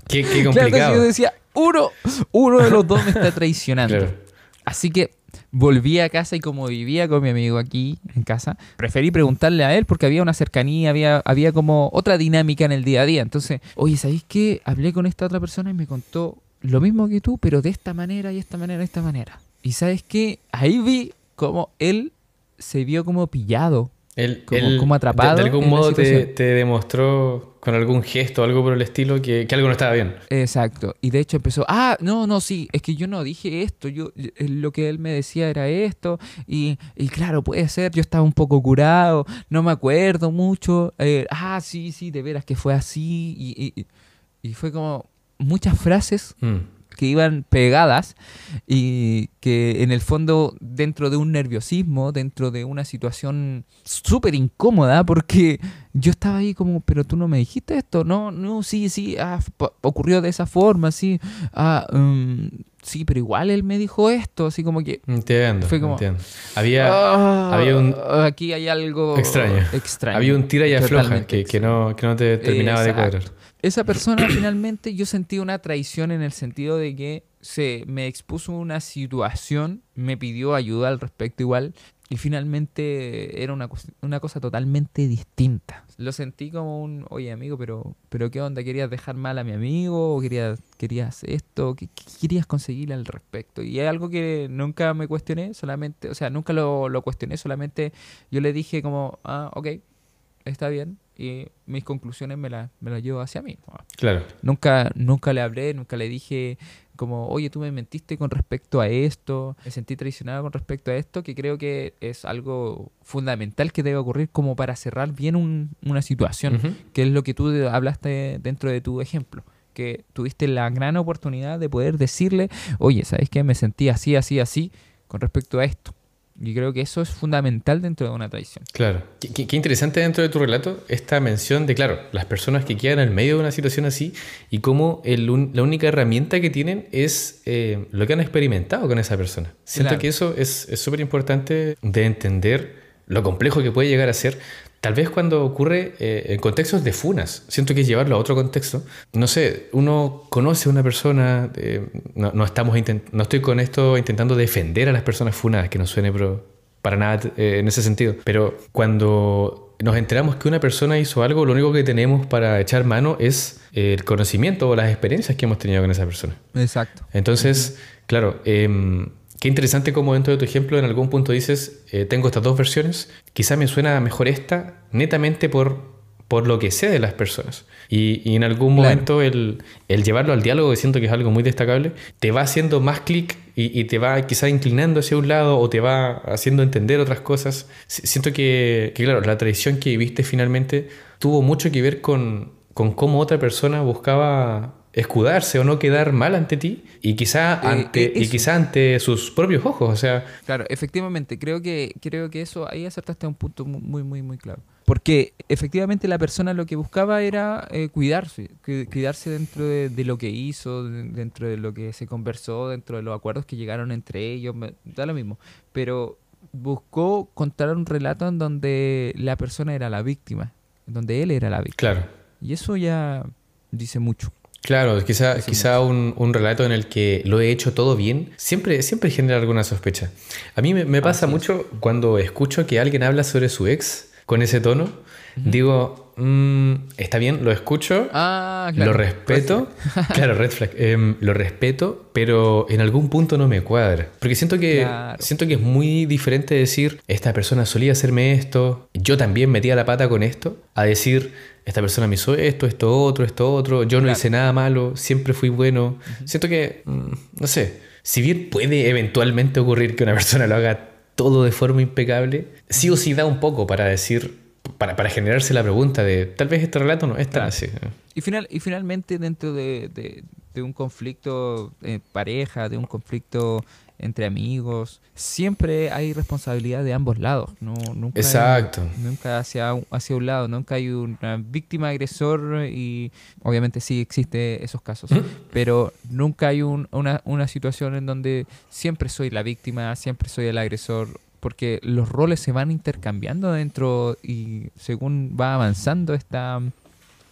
Qué, qué complicado. yo decía, uno, uno de los dos me está traicionando. Así que volví a casa y como vivía con mi amigo aquí en casa, preferí preguntarle a él porque había una cercanía, había, había como otra dinámica en el día a día. Entonces, oye, ¿sabéis qué? Hablé con esta otra persona y me contó lo mismo que tú, pero de esta manera y esta manera y esta manera. Y ¿sabes qué? Ahí vi como él se vio como pillado él, como, atrapado. De, algún modo te, demostró con algún gesto o algo por el estilo que, algo no estaba bien. Exacto. Y de hecho empezó, ah, no, no, sí, es que yo no dije esto, yo eh, lo que él me decía era esto. Y, y claro, puede ser, yo estaba un poco curado, no me acuerdo mucho. Eh, ah, sí, sí, de veras que fue así. Y, y, fue como muchas frases. Mm que iban pegadas y que en el fondo dentro de un nerviosismo, dentro de una situación súper incómoda, porque yo estaba ahí como, pero tú no me dijiste esto, no, no, sí, sí, ah, ocurrió de esa forma, sí, ah, um, sí, pero igual él me dijo esto, así como que... Entiendo, fue como, entiendo. Había, ah, había un... Aquí hay algo extraño. extraño había un tira y afloja que, que, no, que no te terminaba de cuadrar. Esa persona finalmente yo sentí una traición en el sentido de que se me expuso una situación, me pidió ayuda al respecto igual y finalmente era una, una cosa totalmente distinta. Lo sentí como un, oye amigo, pero, pero ¿qué onda? ¿Querías dejar mal a mi amigo? ¿O querías, querías esto? ¿Qué, querías conseguir al respecto? Y es algo que nunca me cuestioné, solamente, o sea, nunca lo, lo cuestioné, solamente yo le dije como, ah, ok, está bien, y mis conclusiones me las me llevo hacia mí. Claro. Nunca, nunca le hablé, nunca le dije como, oye, tú me mentiste con respecto a esto, me sentí traicionado con respecto a esto, que creo que es algo fundamental que debe ocurrir como para cerrar bien una situación, que es lo que tú hablaste dentro de tu ejemplo que tuviste la gran oportunidad de poder decirle, oye, ¿sabes qué? Me sentí así, así, así con respecto a esto. Y creo que eso es fundamental dentro de una traición. Claro. Qué, interesante dentro de tu relato esta mención de, claro, las personas que quedan en medio de una situación así y cómo la única herramienta que tienen es eh, lo que han experimentado con esa persona. Siento que eso es súper importante de entender lo complejo que puede llegar a ser Tal vez cuando ocurre eh, en contextos de funas, siento que llevarlo a otro contexto. No sé, uno conoce a una persona, eh, no, estamos no estoy con esto intentando defender a las personas funadas, que no suene para nada eh, en ese sentido, pero cuando nos enteramos que una persona hizo algo, lo único que tenemos para echar mano es el conocimiento o las experiencias que hemos tenido con esa persona. Exacto. Entonces, claro, eh, Qué interesante como dentro de tu ejemplo en algún punto dices, eh, tengo estas dos versiones, quizá me suena mejor esta netamente por, por lo que sé de las personas. Y, en algún momento el, llevarlo al diálogo, siento que es algo muy destacable, te va haciendo más clic y, te va quizá inclinando hacia un lado o te va haciendo entender otras cosas. Siento que, claro, la tradición que viviste finalmente tuvo mucho que ver con, con cómo otra persona buscaba escudarse o no quedar mal ante ti y quizá eh, ante y quizá ante sus propios ojos o sea. Claro efectivamente creo que creo que eso ahí acertaste a un punto muy muy muy claro. Porque efectivamente la persona lo que buscaba era eh, cuidarse cuidarse dentro de, lo que hizo dentro de lo que se conversó dentro de los acuerdos que llegaron entre ellos da lo mismo. Pero buscó contar un relato en donde la persona era la víctima en donde él era la víctima. Claro. Y eso ya dice mucho Claro, quizá, quizá un, un, relato en el que lo he hecho todo bien, siempre, siempre genera alguna sospecha. A mí me, pasa mucho cuando escucho que alguien habla sobre su ex con ese tono, digo, mm, está bien, lo escucho, ah, lo respeto, claro, red flag, em, lo respeto, pero en algún punto no me cuadra. Porque siento que, siento que es muy diferente decir, esta persona solía hacerme esto, yo también metía la pata con esto, a decir, esta persona me hizo esto, esto otro, esto otro, yo no hice nada malo, siempre fui bueno. Siento que, mm, no sé, si bien puede eventualmente ocurrir que una persona lo haga todo de forma impecable, sí o sí da un poco para decir, para, para generarse la pregunta de tal vez este relato no es tan así. Y, final, y finalmente dentro de, de, un conflicto en pareja, de un conflicto entre amigos, siempre hay responsabilidad de ambos lados. No, nunca Exacto. nunca hacia, un- hacia un lado, nunca hay una víctima agresor y obviamente sí existe esos casos, ¿Mm? pero nunca hay un- una, una situación en donde siempre soy la víctima, siempre soy el agresor, porque los roles se van intercambiando dentro y según va avanzando esta,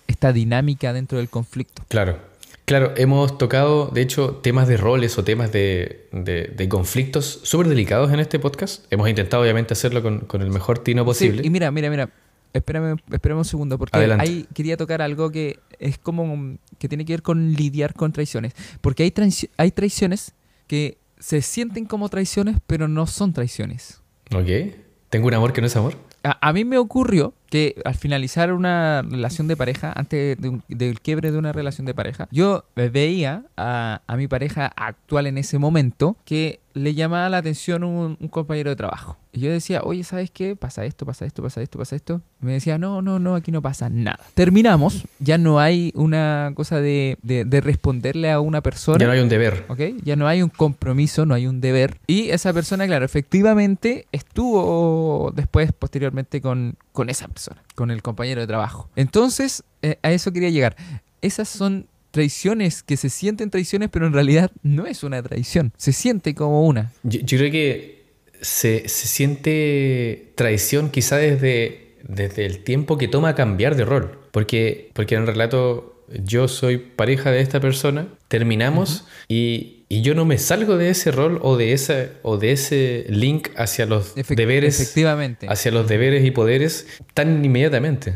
esta dinámica dentro del conflicto. Claro. Claro, hemos tocado, de hecho, temas de roles o temas de, de- de conflictos súper delicados en este podcast. Hemos intentado, obviamente, hacerlo con, con el mejor tino posible. Sí, y mira, mira, mira. Espérame, espérame un segundo, porque Adelante. ahí quería tocar algo que es como que tiene que ver con lidiar con traiciones. Porque hay, hay traiciones que se sienten como traiciones, pero no son traiciones. Ok. Tengo un amor que no es amor. A, a mí me ocurrió que al finalizar una relación de pareja, antes de un- del quiebre de una relación de pareja, yo veía a, a mi pareja actual en ese momento que le llamaba la atención un, un compañero de trabajo. Y yo decía, oye, ¿sabes qué? Pasa esto, pasa esto, pasa esto, pasa esto. Y me decía, no, no, no, aquí no pasa nada. Terminamos, ya no hay una cosa de, de- de responderle a una persona. Ya no hay un deber. ¿ok? Ya no hay un compromiso, no hay un deber. Y esa persona, claro, efectivamente estuvo después, posteriormente, con, con esa persona, con el compañero de trabajo. Entonces, eh, a eso quería llegar. Esas son traiciones que se sienten traiciones, pero en realidad no es una traición. Se siente como una. Yo, yo creo que se, se siente traición quizá desde, desde el tiempo que toma cambiar de rol. Porque, porque en el relato yo soy pareja de esta persona, terminamos y, y yo no me salgo de ese rol o de, esa, o de ese link hacia los Efec- deberes Efectivamente. hacia los deberes y poderes tan inmediatamente.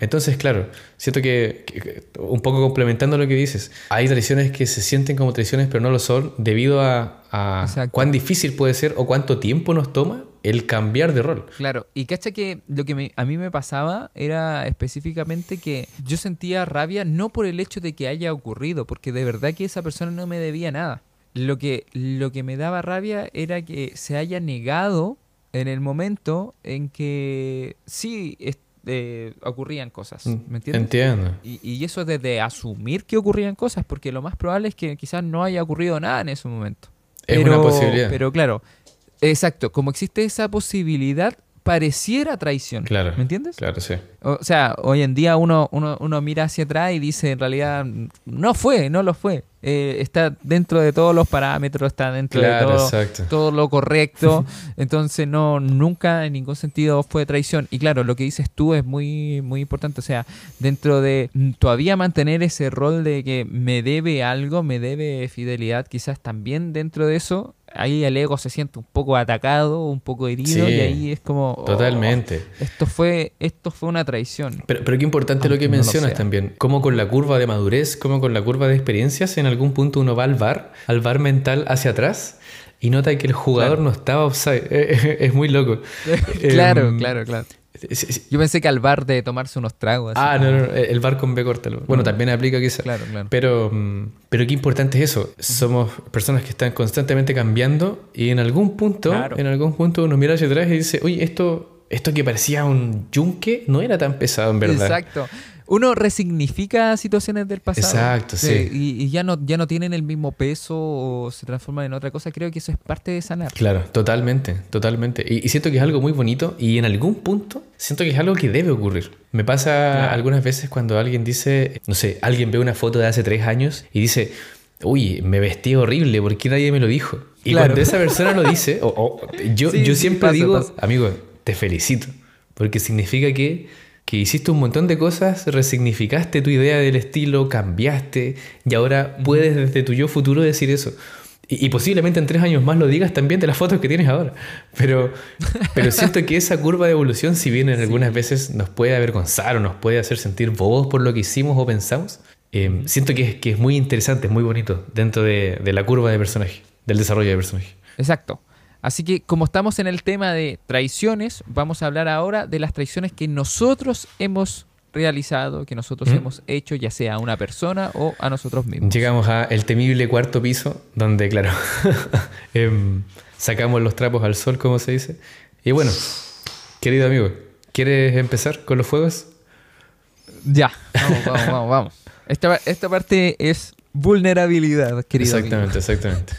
Entonces, claro, siento que, que- un poco complementando lo que dices, hay traiciones que se sienten como traiciones pero no lo son debido a, a cuán difícil puede ser o cuánto tiempo nos toma el cambiar de rol. Claro, y cacha que lo que me- a mí me pasaba era específicamente que yo sentía rabia no por el hecho de que haya ocurrido, porque de verdad que esa persona no me debía nada. Lo que, lo que me daba rabia era que se haya negado en el momento en que sí eh, ocurrían cosas, ¿me entiendes? Entiendo. Y, y eso desde asumir que ocurrían cosas, porque lo más probable es que quizás no haya ocurrido nada en ese momento. Es una posibilidad. Pero claro, exacto, como existe esa posibilidad, pareciera traición. Claro. ¿Me entiendes? Claro, sí. O sea, hoy en día uno, uno, uno mira hacia atrás y dice, en realidad, no fue, no lo fue. Eh, está dentro de todos los parámetros, está dentro Claro, de todo, exacto. todo lo correcto. Entonces, no, nunca en ningún sentido fue traición. Y claro, lo que dices tú es muy, muy importante. O sea, dentro de mm, todavía mantener ese rol de que me debe algo, me debe fidelidad, quizás también dentro de eso, ahí el ego se siente un poco atacado, un poco herido, Sí, y ahí es como. oh, Totalmente. esto fue, esto fue una traición. Pero, pero qué importante lo que no mencionas también. Como con la curva de madurez, como con la curva de experiencias, en algún punto uno va al bar, al bar mental hacia atrás y nota que el jugador Claro. no estaba offside. es muy loco. claro, Em, claro, claro. Yo pensé que al bar de tomarse unos tragos. así Ah, no, no, el bar con B corta. Bueno, también aplica quizá. Claro, claro. Pero, mm, pero qué importante es eso. Somos personas que están constantemente cambiando y en algún punto, Claro. en algún punto uno mira hacia atrás y dice, oye, esto, esto que parecía un yunque no era tan pesado en verdad. Exacto. Uno resignifica situaciones del pasado. Exacto, sí. Y, y ya, no, ya no tienen el mismo peso o se transforman en otra cosa. Creo que eso es parte de sanar. Claro, totalmente, totalmente. Y, y siento que es algo muy bonito y en algún punto siento que es algo que debe ocurrir. Me pasa Claro. algunas veces cuando alguien dice, no sé, alguien ve una foto de hace tres años y dice, uy, me vestí horrible, ¿por qué nadie me lo dijo? Y Claro. cuando esa persona lo dice, o- o- yo, Sí, yo sí, siempre digo, amigo, te felicito, porque significa que, que hiciste un montón de cosas, resignificaste tu idea del estilo, cambiaste y ahora puedes desde tu yo futuro decir eso. Y, y posiblemente en tres años más lo digas también de las fotos que tienes ahora. Pero, pero siento que esa curva de evolución, si bien en algunas veces nos puede avergonzar o nos puede hacer sentir bobos por lo que hicimos o pensamos, eh, siento que es, que es muy interesante, es muy bonito dentro de, de la curva de personaje, del desarrollo de personaje. Exacto. Así que como estamos en el tema de traiciones, vamos a hablar ahora de las traiciones que nosotros hemos realizado, que nosotros Ujú. hemos hecho, ya sea a una persona o a nosotros mismos. Llegamos a el temible cuarto piso, donde, claro, em, sacamos los trapos al sol, como se dice. Y bueno, querido amigo, ¿quieres empezar con los fuegos? Ya, vamos, vamos, vamos, vamos. Esta, esta parte es vulnerabilidad, querido. amigo. exactamente, exactamente.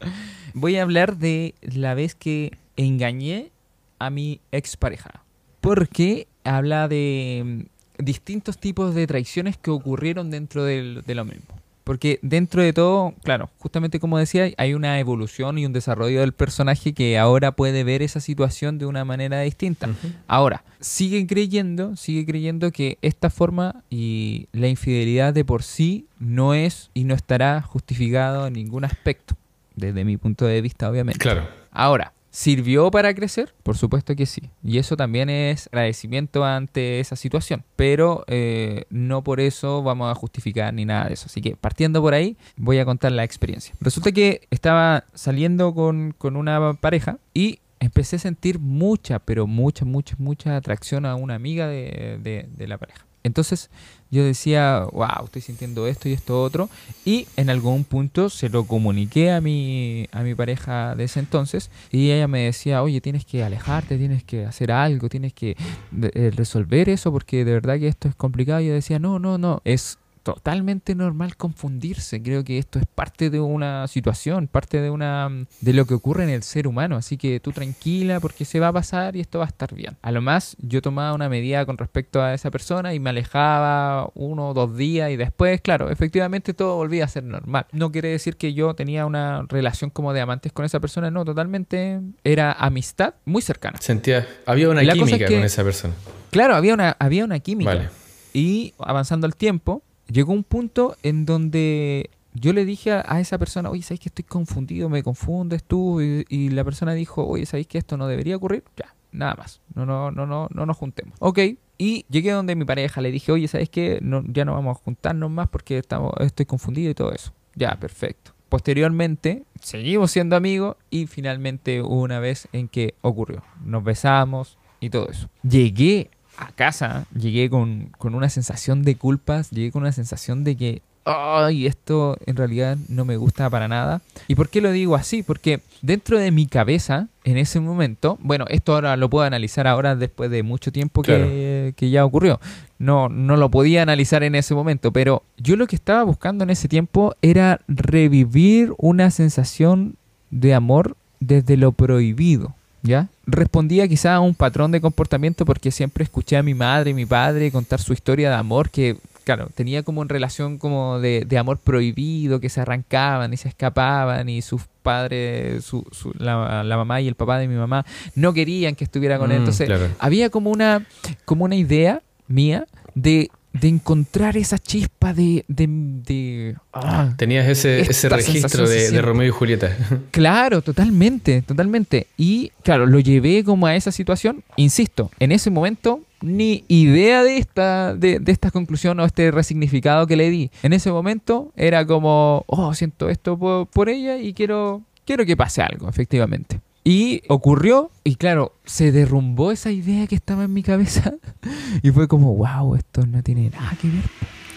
Voy a hablar de la vez que engañé a mi expareja. Porque habla de mm, distintos tipos de traiciones que ocurrieron dentro del- de lo mismo. Porque dentro de todo, claro, justamente como decía, hay una evolución y un desarrollo del personaje que ahora puede ver esa situación de una manera distinta. Ahora, sigue creyendo, sigue creyendo que esta forma y la infidelidad de por sí no es y no estará justificado en ningún aspecto, desde mi punto de vista, obviamente. Claro. Ahora, ¿sirvió para crecer? Por supuesto que sí. Y eso también es agradecimiento ante esa situación. Pero eh, no por eso vamos a justificar ni nada de eso. Así que partiendo por ahí, voy a contar la experiencia. Resulta que estaba saliendo con, con una pareja y empecé a sentir mucha, pero mucha, mucha, mucha atracción a una amiga de, de- de la pareja. Entonces yo decía, wow, estoy sintiendo esto y esto otro. Y en algún punto se lo comuniqué a mi, a mi pareja de ese entonces. Y ella me decía, oye, tienes que alejarte, tienes que hacer algo, tienes que eh, resolver eso porque de verdad que esto es complicado. Y yo decía, no, no, no, es totalmente normal confundirse. Creo que esto es parte de una situación, parte de una de lo que ocurre en el ser humano. Así que tú tranquila porque se va a pasar y esto va a estar bien. A lo más yo tomaba una medida con respecto a esa persona y me alejaba uno o dos días y después, claro, efectivamente todo volvía a ser normal. No quiere decir que yo tenía una relación como de amantes con esa persona, no, totalmente era amistad muy cercana. Sentía, había una La cosa es química que- con esa persona. Claro, había una, había una química. Vale. Y avanzando el tiempo, llegó un punto en donde yo le dije a, a esa persona, oye, ¿sabes que estoy confundido? Me confundes tú. Y, y la persona dijo, oye, ¿sabéis que esto no debería ocurrir? Ya, nada más. No, no, no, no, no nos juntemos. Ok. Y llegué donde mi pareja le dije, oye, ¿sabes qué? No, ya no vamos a juntarnos más porque estamos, estoy confundido y todo eso. Ya, perfecto. Posteriormente, seguimos siendo amigos y finalmente una vez en que ocurrió. Nos besamos y todo eso. Llegué a casa, llegué con, con una sensación de culpas, llegué con una sensación de que, ay, esto en realidad no me gusta para nada. ¿Y por qué lo digo así? Porque dentro de mi cabeza, en ese momento, bueno, esto ahora lo puedo analizar ahora después de mucho tiempo que, que ya ocurrió. No, no lo podía analizar en ese momento, pero yo lo que estaba buscando en ese tiempo era revivir una sensación de amor desde lo prohibido. ¿Ya? Respondía quizá a un patrón de comportamiento porque siempre escuché a mi madre y mi padre contar su historia de amor que, claro, tenía como en relación como de, de amor prohibido, que se arrancaban y se escapaban y sus padres, su, su- la, la mamá y el papá de mi mamá no querían que estuviera con él. Mm, Entonces, claro. había como una, como una idea mía de, de encontrar esa chispa de... de, de- ah, Tenías ese, ese registro de. Romeo y Julieta. Claro, totalmente, totalmente. Y claro, lo llevé como a esa situación. Insisto, en ese momento ni idea de esta, de, de esta conclusión o este resignificado que le di. En ese momento era como, oh, siento esto por, por ella y quiero, quiero que pase algo, efectivamente. Y ocurrió, y claro, se derrumbó esa idea que estaba en mi cabeza. Y fue como, wow, esto no tiene nada que ver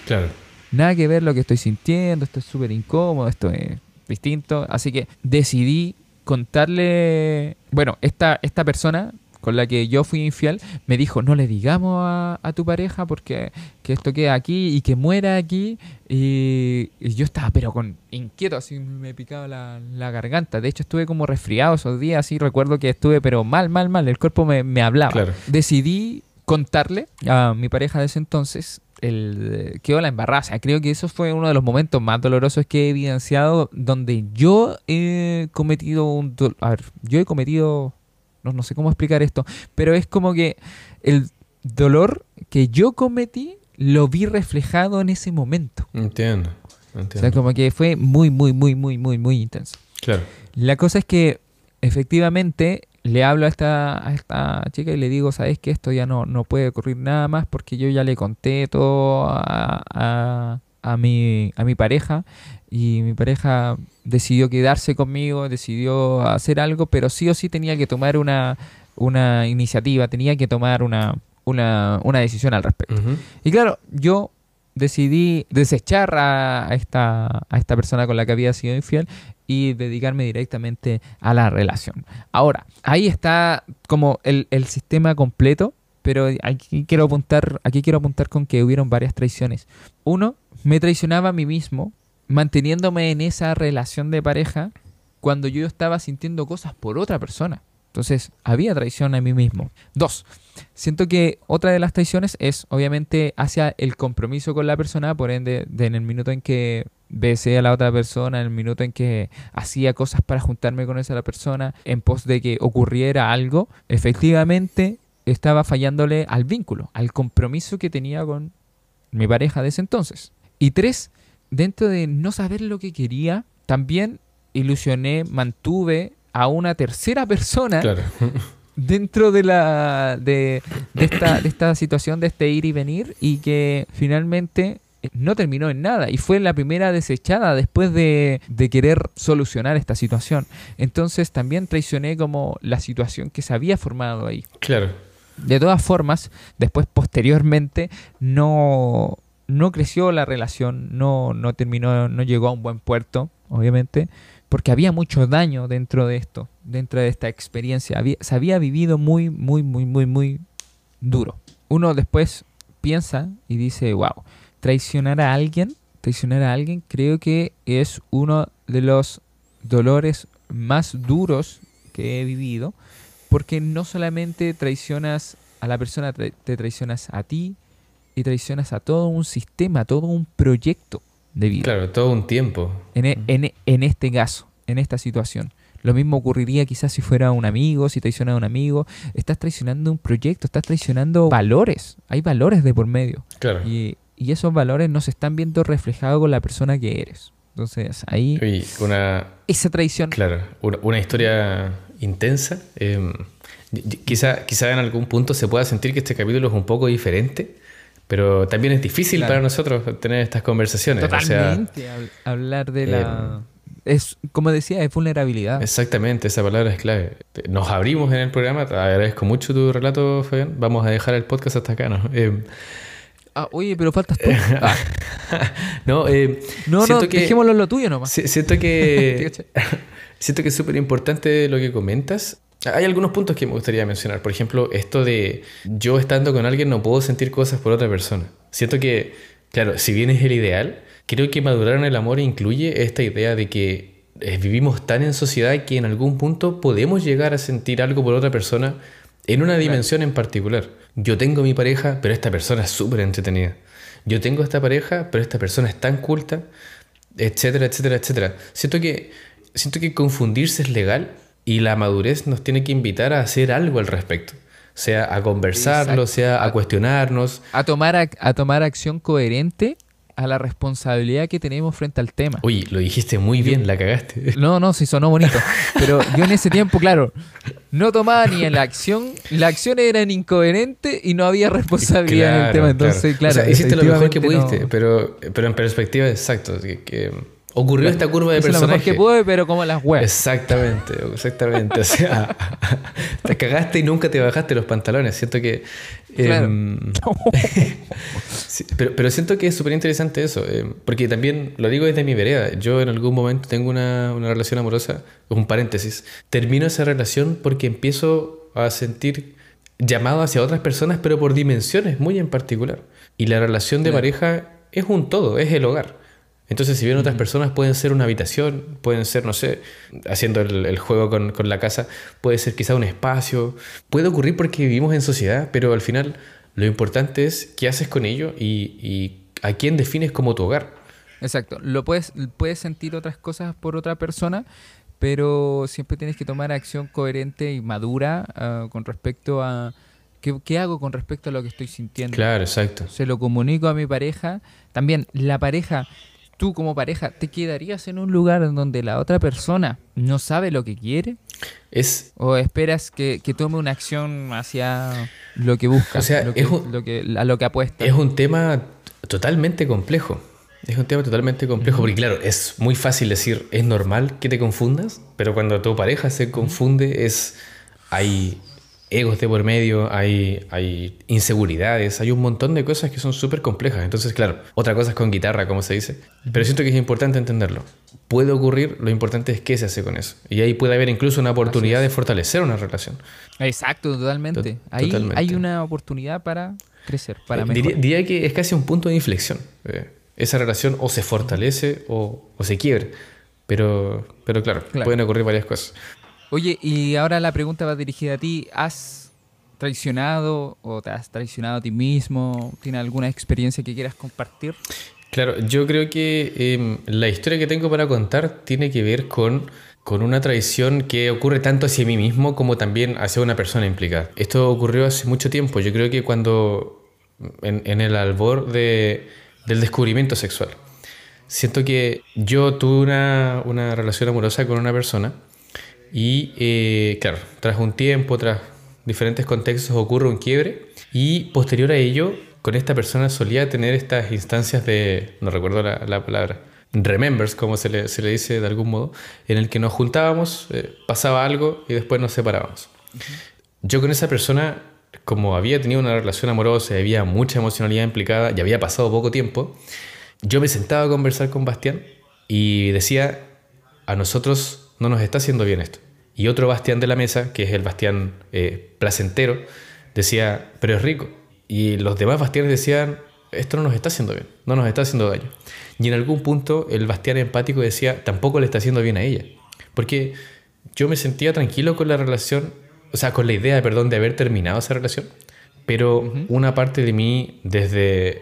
Claro. nada que ver lo que estoy sintiendo, esto es súper incómodo, esto es distinto. Así que decidí contarle, bueno, esta, esta persona con la que yo fui infiel me dijo, no le digamos a, a tu pareja porque que esto queda aquí y que muera aquí. Y, y yo estaba pero con inquieto, así me picaba la, la garganta. De hecho estuve como resfriado esos días, así recuerdo que estuve pero mal, mal, mal, el cuerpo me, me hablaba. Claro. Decidí contarle a mi pareja de ese entonces el quedó la sea, creo que eso fue uno de los momentos más dolorosos que he evidenciado donde yo he cometido un... A ver, yo he cometido... No, no sé cómo explicar esto, pero es como que el dolor que yo cometí lo vi reflejado en ese momento. Entiendo. O sea, como que fue muy, muy, muy, muy, muy, muy intenso. Claro. La cosa es que efectivamente le hablo a esta, a esta chica y le digo, sabes que esto ya no, no puede ocurrir nada más porque yo ya le conté todo a, a, a mi, a mi pareja y mi pareja decidió quedarse conmigo, decidió hacer algo, pero sí o sí tenía que tomar una, una iniciativa, tenía que tomar una, una, una decisión al respecto. Y claro, yo decidí desechar a, a esta, a esta persona con la que había sido infiel y dedicarme directamente a la relación. Ahora, ahí está como el, el sistema completo, pero aquí quiero apuntar, aquí quiero apuntar con que hubieron varias traiciones. Uno, me traicionaba a mí mismo, manteniéndome en esa relación de pareja cuando yo estaba sintiendo cosas por otra persona. Entonces, había traición a mí mismo. Dos, siento que otra de las traiciones es obviamente hacia el compromiso con la persona, por ende, en el minuto en que besé a la otra persona, en el minuto en que hacía cosas para juntarme con esa persona, en pos de que ocurriera algo, efectivamente estaba fallándole al vínculo, al compromiso que tenía con mi pareja de ese entonces. Y tres, dentro de no saber lo que quería, también ilusioné, mantuve a una tercera persona dentro de la de, esta, de esta situación de este ir y venir y que finalmente no terminó en nada y fue la primera desechada después de, de, querer solucionar esta situación. Entonces también traicioné como la situación que se había formado ahí. Claro. De todas formas, después posteriormente no, no creció la relación, no, no terminó, no llegó a un buen puerto, obviamente porque había mucho daño dentro de esto, dentro de esta experiencia. se había vivido muy, muy, muy, muy, muy duro. Uno después piensa y dice, wow, traicionar a alguien, traicionar a alguien creo que es uno de los dolores más duros que he vivido, porque no solamente traicionas a la persona, te traicionas a ti y traicionas a todo un sistema, todo un proyecto de vida. Claro, todo un tiempo. En, e, en, en, este caso, en esta situación. Lo mismo ocurriría quizás si fuera un amigo, si traicionas a un amigo. Estás traicionando un proyecto, estás traicionando valores. Hay valores de por medio. Claro. Y, y esos valores no se están viendo reflejados con la persona que eres. Entonces, ahí. una. Esa traición. Claro, una, historia intensa. Eh, quizá, quizá en algún punto se pueda sentir que este capítulo es un poco diferente pero también es difícil para nosotros tener estas conversaciones. Totalmente, hablar de la... Eh, es, como decía, es vulnerabilidad. Exactamente, esa palabra es clave. Nos abrimos en el programa, te agradezco mucho tu relato, Fabián. Vamos a dejar el podcast hasta acá, ¿no? Eh, ah, oye, pero faltas tú. Ah. no, eh, no, no, que, dejémoslo en lo tuyo nomás. Siento que, siento que es súper importante lo que comentas hay algunos puntos que me gustaría mencionar. Por ejemplo, esto de yo estando con alguien no puedo sentir cosas por otra persona. Siento que, claro, si bien es el ideal, creo que madurar en el amor incluye esta idea de que eh, vivimos tan en sociedad que en algún punto podemos llegar a sentir algo por otra persona en una dimensión en particular. Yo tengo mi pareja, pero esta persona es súper entretenida. Yo tengo esta pareja, pero esta persona es tan culta, etcétera, etcétera, etcétera. Siento que, siento que confundirse es legal, y la madurez nos tiene que invitar a hacer algo al respecto. Sea a conversarlo, sea a cuestionarnos. A tomar, a, tomar acción coherente a la responsabilidad que tenemos frente al tema. Oye, lo dijiste muy bien, la cagaste. No, no, sí sonó bonito. Pero yo en ese tiempo, claro, no tomaba ni en la acción, las acciones eran incoherentes y no había responsabilidad en el tema. Entonces, claro. hiciste lo mejor que pudiste, pero, pero en perspectiva, exacto. que ocurrió esta curva de personaje. Que pude, pero como las webs. Exactamente, exactamente. o sea, te cagaste y nunca te bajaste los pantalones. Siento que. Em, pero, pero, siento que es súper interesante eso. Em, porque también lo digo desde mi vereda. Yo en algún momento tengo una, una relación amorosa, un paréntesis. Termino esa relación porque empiezo a sentir llamado hacia otras personas, pero por dimensiones muy en particular. Y la relación de pareja es un todo, es el hogar. Entonces, si bien otras personas pueden ser una habitación, pueden ser, no sé, haciendo el, juego con, la casa, puede ser quizá un espacio, puede ocurrir porque vivimos en sociedad, pero al final lo importante es qué haces con ello y, a quién defines como tu hogar. Exacto, lo puedes, puedes sentir otras cosas por otra persona, pero siempre tienes que tomar acción coherente y madura ah, con respecto a ¿qué, qué, hago con respecto a lo que estoy sintiendo. Claro, exacto. Se lo comunico a mi pareja. También la pareja tú como pareja, ¿te quedarías en un lugar en donde la otra persona no sabe lo que quiere? Es... ¿O esperas que, tome una acción hacia lo que busca, o sea, lo que, a lo que apuesta? Es un tema totalmente complejo. Es un tema totalmente complejo, porque claro, es muy fácil decir, es normal que te confundas, pero cuando tu pareja se confunde es... Hay, egos de por medio, hay, hay inseguridades, hay un montón de cosas que son súper complejas. Entonces, claro, otra cosa es con guitarra, como se dice. Pero siento que es importante entenderlo. Puede ocurrir, lo importante es qué se hace con eso. Y ahí puede haber incluso una oportunidad de fortalecer una relación. Exacto, totalmente. ahí hay una oportunidad para crecer, para eh, mejorar. Diría, que es casi un punto de inflexión. Eh, esa relación o se fortalece o, o se quiebra. Pero, pero claro, Claro. pueden ocurrir varias cosas. Oye, y ahora la pregunta va dirigida a ti. ¿Has traicionado o te has traicionado a ti mismo? ¿Tienes alguna experiencia que quieras compartir? Claro, yo creo que em, la historia que tengo para contar tiene que ver con, con una traición que ocurre tanto hacia mí mismo como también hacia una persona implicada. Esto ocurrió hace mucho tiempo. Yo creo que cuando en, en el albor de- del descubrimiento sexual. Siento que yo tuve una, una relación amorosa con una persona y, eh, claro, tras un tiempo, tras diferentes contextos, ocurre un quiebre y posterior a ello, con esta persona solía tener estas instancias de, no recuerdo la, la palabra, remembers, como se le, se le dice de algún modo, en el que nos juntábamos, eh, pasaba algo y después nos separábamos. Yo con esa persona, como había tenido una relación amorosa y había mucha emocionalidad implicada y había pasado poco tiempo, yo me sentaba a conversar con Bastián y decía, a nosotros no nos está haciendo bien esto. Y otro Bastián de la mesa, que es el Bastián eh, placentero, decía, pero es rico. Y los demás Bastianes decían, esto no nos está haciendo bien, no nos está haciendo daño. Y en algún punto el Bastián empático decía, tampoco le está haciendo bien a ella. Porque yo me sentía tranquilo con la relación, o sea, con la idea, perdón, de haber terminado esa relación. Pero una parte de mí, desde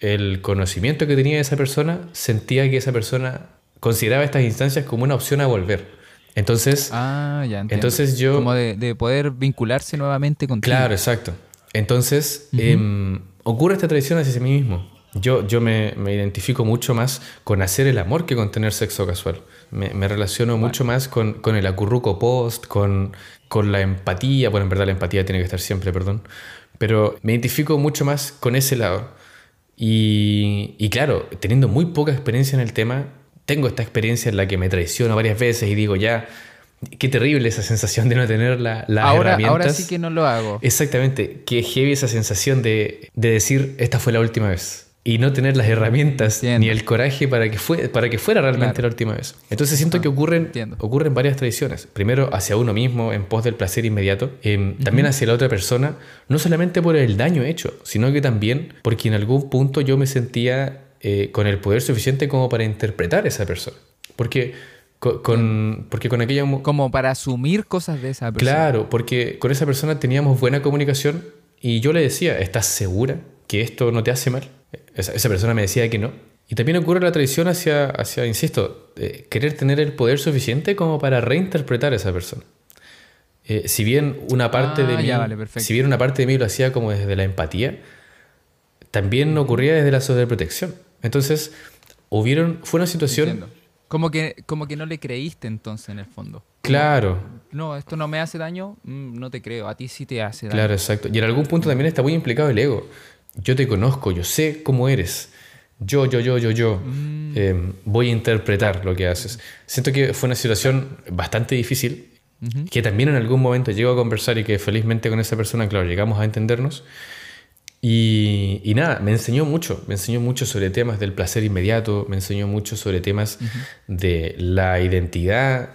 el conocimiento que tenía de esa persona, sentía que esa persona consideraba estas instancias como una opción a volver. Entonces, Ah, ya. Entonces yo- Como de, de poder vincularse nuevamente contigo. Claro, exacto. Entonces, em, ocurre esta traición hacia mí mismo. Yo, yo me, me identifico mucho más con hacer el amor que con tener sexo casual. Me, me relaciono mucho más con, con el acurruco post, con, con la empatía. Bueno, en verdad la empatía tiene que estar siempre, perdón. Pero me identifico mucho más con ese lado. Y, y claro, teniendo muy poca experiencia en el tema, tengo esta experiencia en la que me traiciono varias veces y digo, ya, qué terrible esa sensación de no tener la, las ahora, herramientas. ahora sí que no lo hago. Exactamente, que heavy esa sensación de, de decir esta fue la última vez y no tener las herramientas Entiendo. ni el coraje para que, fue, para que fuera realmente Claro. la última vez. Entonces siento que ocurren, entiendo. ocurren varias tradiciones. Primero hacia uno mismo en pos del placer inmediato, em, también hacia la otra persona, no solamente por el daño hecho, sino que también porque en algún punto yo me sentía eh, con el poder suficiente como para interpretar a esa persona. Porque co- con, porque con aquella Como para asumir cosas de esa persona. Claro, porque con esa persona teníamos buena comunicación y yo le decía, ¿estás segura que esto no te hace mal? Esa, esa persona me decía que no. Y también ocurre la traición hacia, hacia insisto, eh, querer tener el poder suficiente como para reinterpretar a esa persona. Eh, si bien una parte Ah, de mí, ya, vale, perfecto. si bien una parte de mí lo hacía como desde la empatía, también ocurría desde la sobreprotección. Entonces, hubieron, fue una situación, Entiendo. Como que, como que no le creíste entonces en el fondo. claro, No, esto no me hace daño, mm, no te creo. A ti sí te hace daño. Claro, exacto. Y en algún punto también está muy implicado el ego. Yo te conozco, yo sé cómo eres. Yo, yo, yo, yo, yo. Eh, voy a interpretar lo que haces. Siento que fue una situación bastante difícil, que también en algún momento llego a conversar y que felizmente con esa persona, claro, llegamos a entendernos. Y, y nada, me enseñó mucho, me enseñó mucho sobre temas del placer inmediato, me enseñó mucho sobre temas de la identidad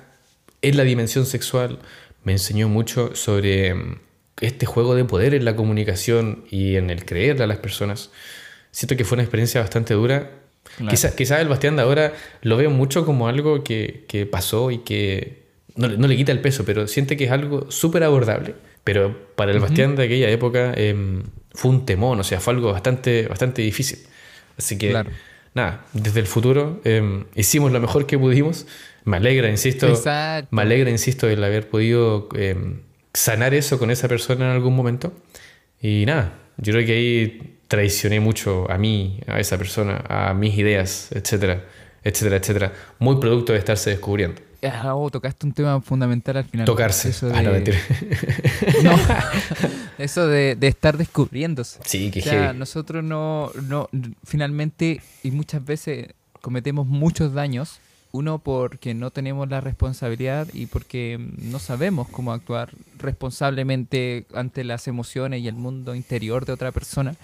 en la dimensión sexual, me enseñó mucho sobre mm, este juego de poder en la comunicación y en el creerle a las personas. Siento que fue una experiencia bastante dura. Claro. Quizás quizá el Bastián de ahora lo veo mucho como algo que, que pasó y que no, le- no le quita el peso, pero siente que es algo súper abordable. Pero para el Bastián de aquella época em, fue un temón, o sea, fue algo bastante, bastante difícil. Así que, Claro. nada, desde el futuro em, hicimos lo mejor que pudimos. Me alegra, insisto, Exacto. me alegra, insisto, el haber podido em, sanar eso con esa persona en algún momento. Y nada, yo creo que ahí traicioné mucho a mí, a esa persona, a mis ideas, etcétera, etcétera, etcétera. Muy producto de estarse descubriendo. Ah, oh, tocaste un tema fundamental al final. Tocarse. Eso de, Ah, no. No, eso de, de estar descubriéndose. Sí, que O sea, nosotros no, no, finalmente, y muchas veces cometemos muchos daños. Uno porque no tenemos la responsabilidad y porque no sabemos cómo actuar responsablemente ante las emociones y el mundo interior de otra persona.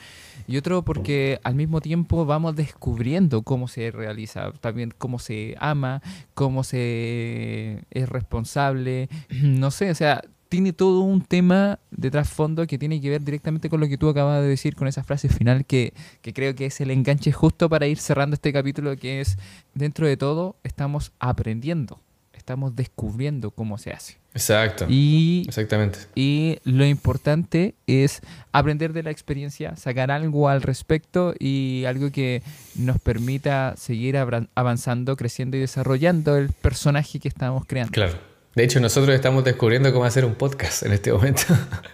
Y otro porque al mismo tiempo vamos descubriendo cómo se realiza, también cómo se ama, cómo se es responsable. No sé, o sea, tiene todo un tema de trasfondo que tiene que ver directamente con lo que tú acabas de decir, con esa frase final que, que creo que es el enganche justo para ir cerrando este capítulo, que es, dentro de todo, estamos aprendiendo, estamos descubriendo cómo se hace. Exacto. Y, Exactamente. y lo importante es aprender de la experiencia, sacar algo al respecto y algo que nos permita seguir avanzando, creciendo y desarrollando el personaje que estamos creando. Claro. De hecho, nosotros estamos descubriendo cómo hacer un podcast en este momento.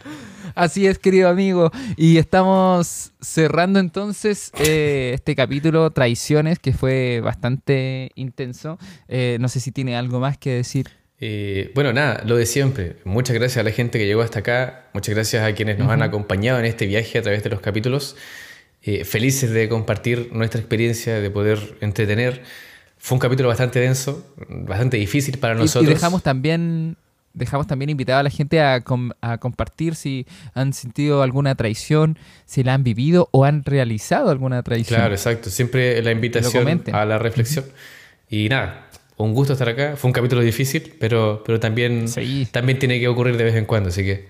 Así es, querido amigo. Y estamos cerrando entonces eh, este capítulo Traiciones, que fue bastante intenso. Eh, no sé si tiene algo más que decir. Eh, bueno, nada, lo de siempre. Muchas gracias a la gente que llegó hasta acá. Muchas gracias a quienes nos han acompañado en este viaje a través de los capítulos. Felices de compartir nuestra experiencia, de poder entretener. Fue un capítulo bastante denso, bastante difícil para Y- nosotros. Y, dejamos también dejamos también invitado a la gente a, com- a compartir si han sentido alguna traición, si la han vivido o han realizado alguna traición. Claro, exacto. Siempre la invitación a la reflexión. Y nada, un gusto estar acá. Fue un capítulo difícil, pero, pero también, Sí. también tiene que ocurrir de vez en cuando. Así que,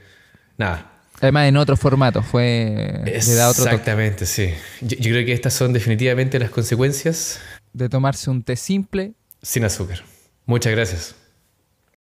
nada. Además en otro formato, fue le da otro toque Exactamente, sí. Yo, yo creo que estas son definitivamente las consecuencias de tomarse un té simple sin azúcar. Muchas gracias.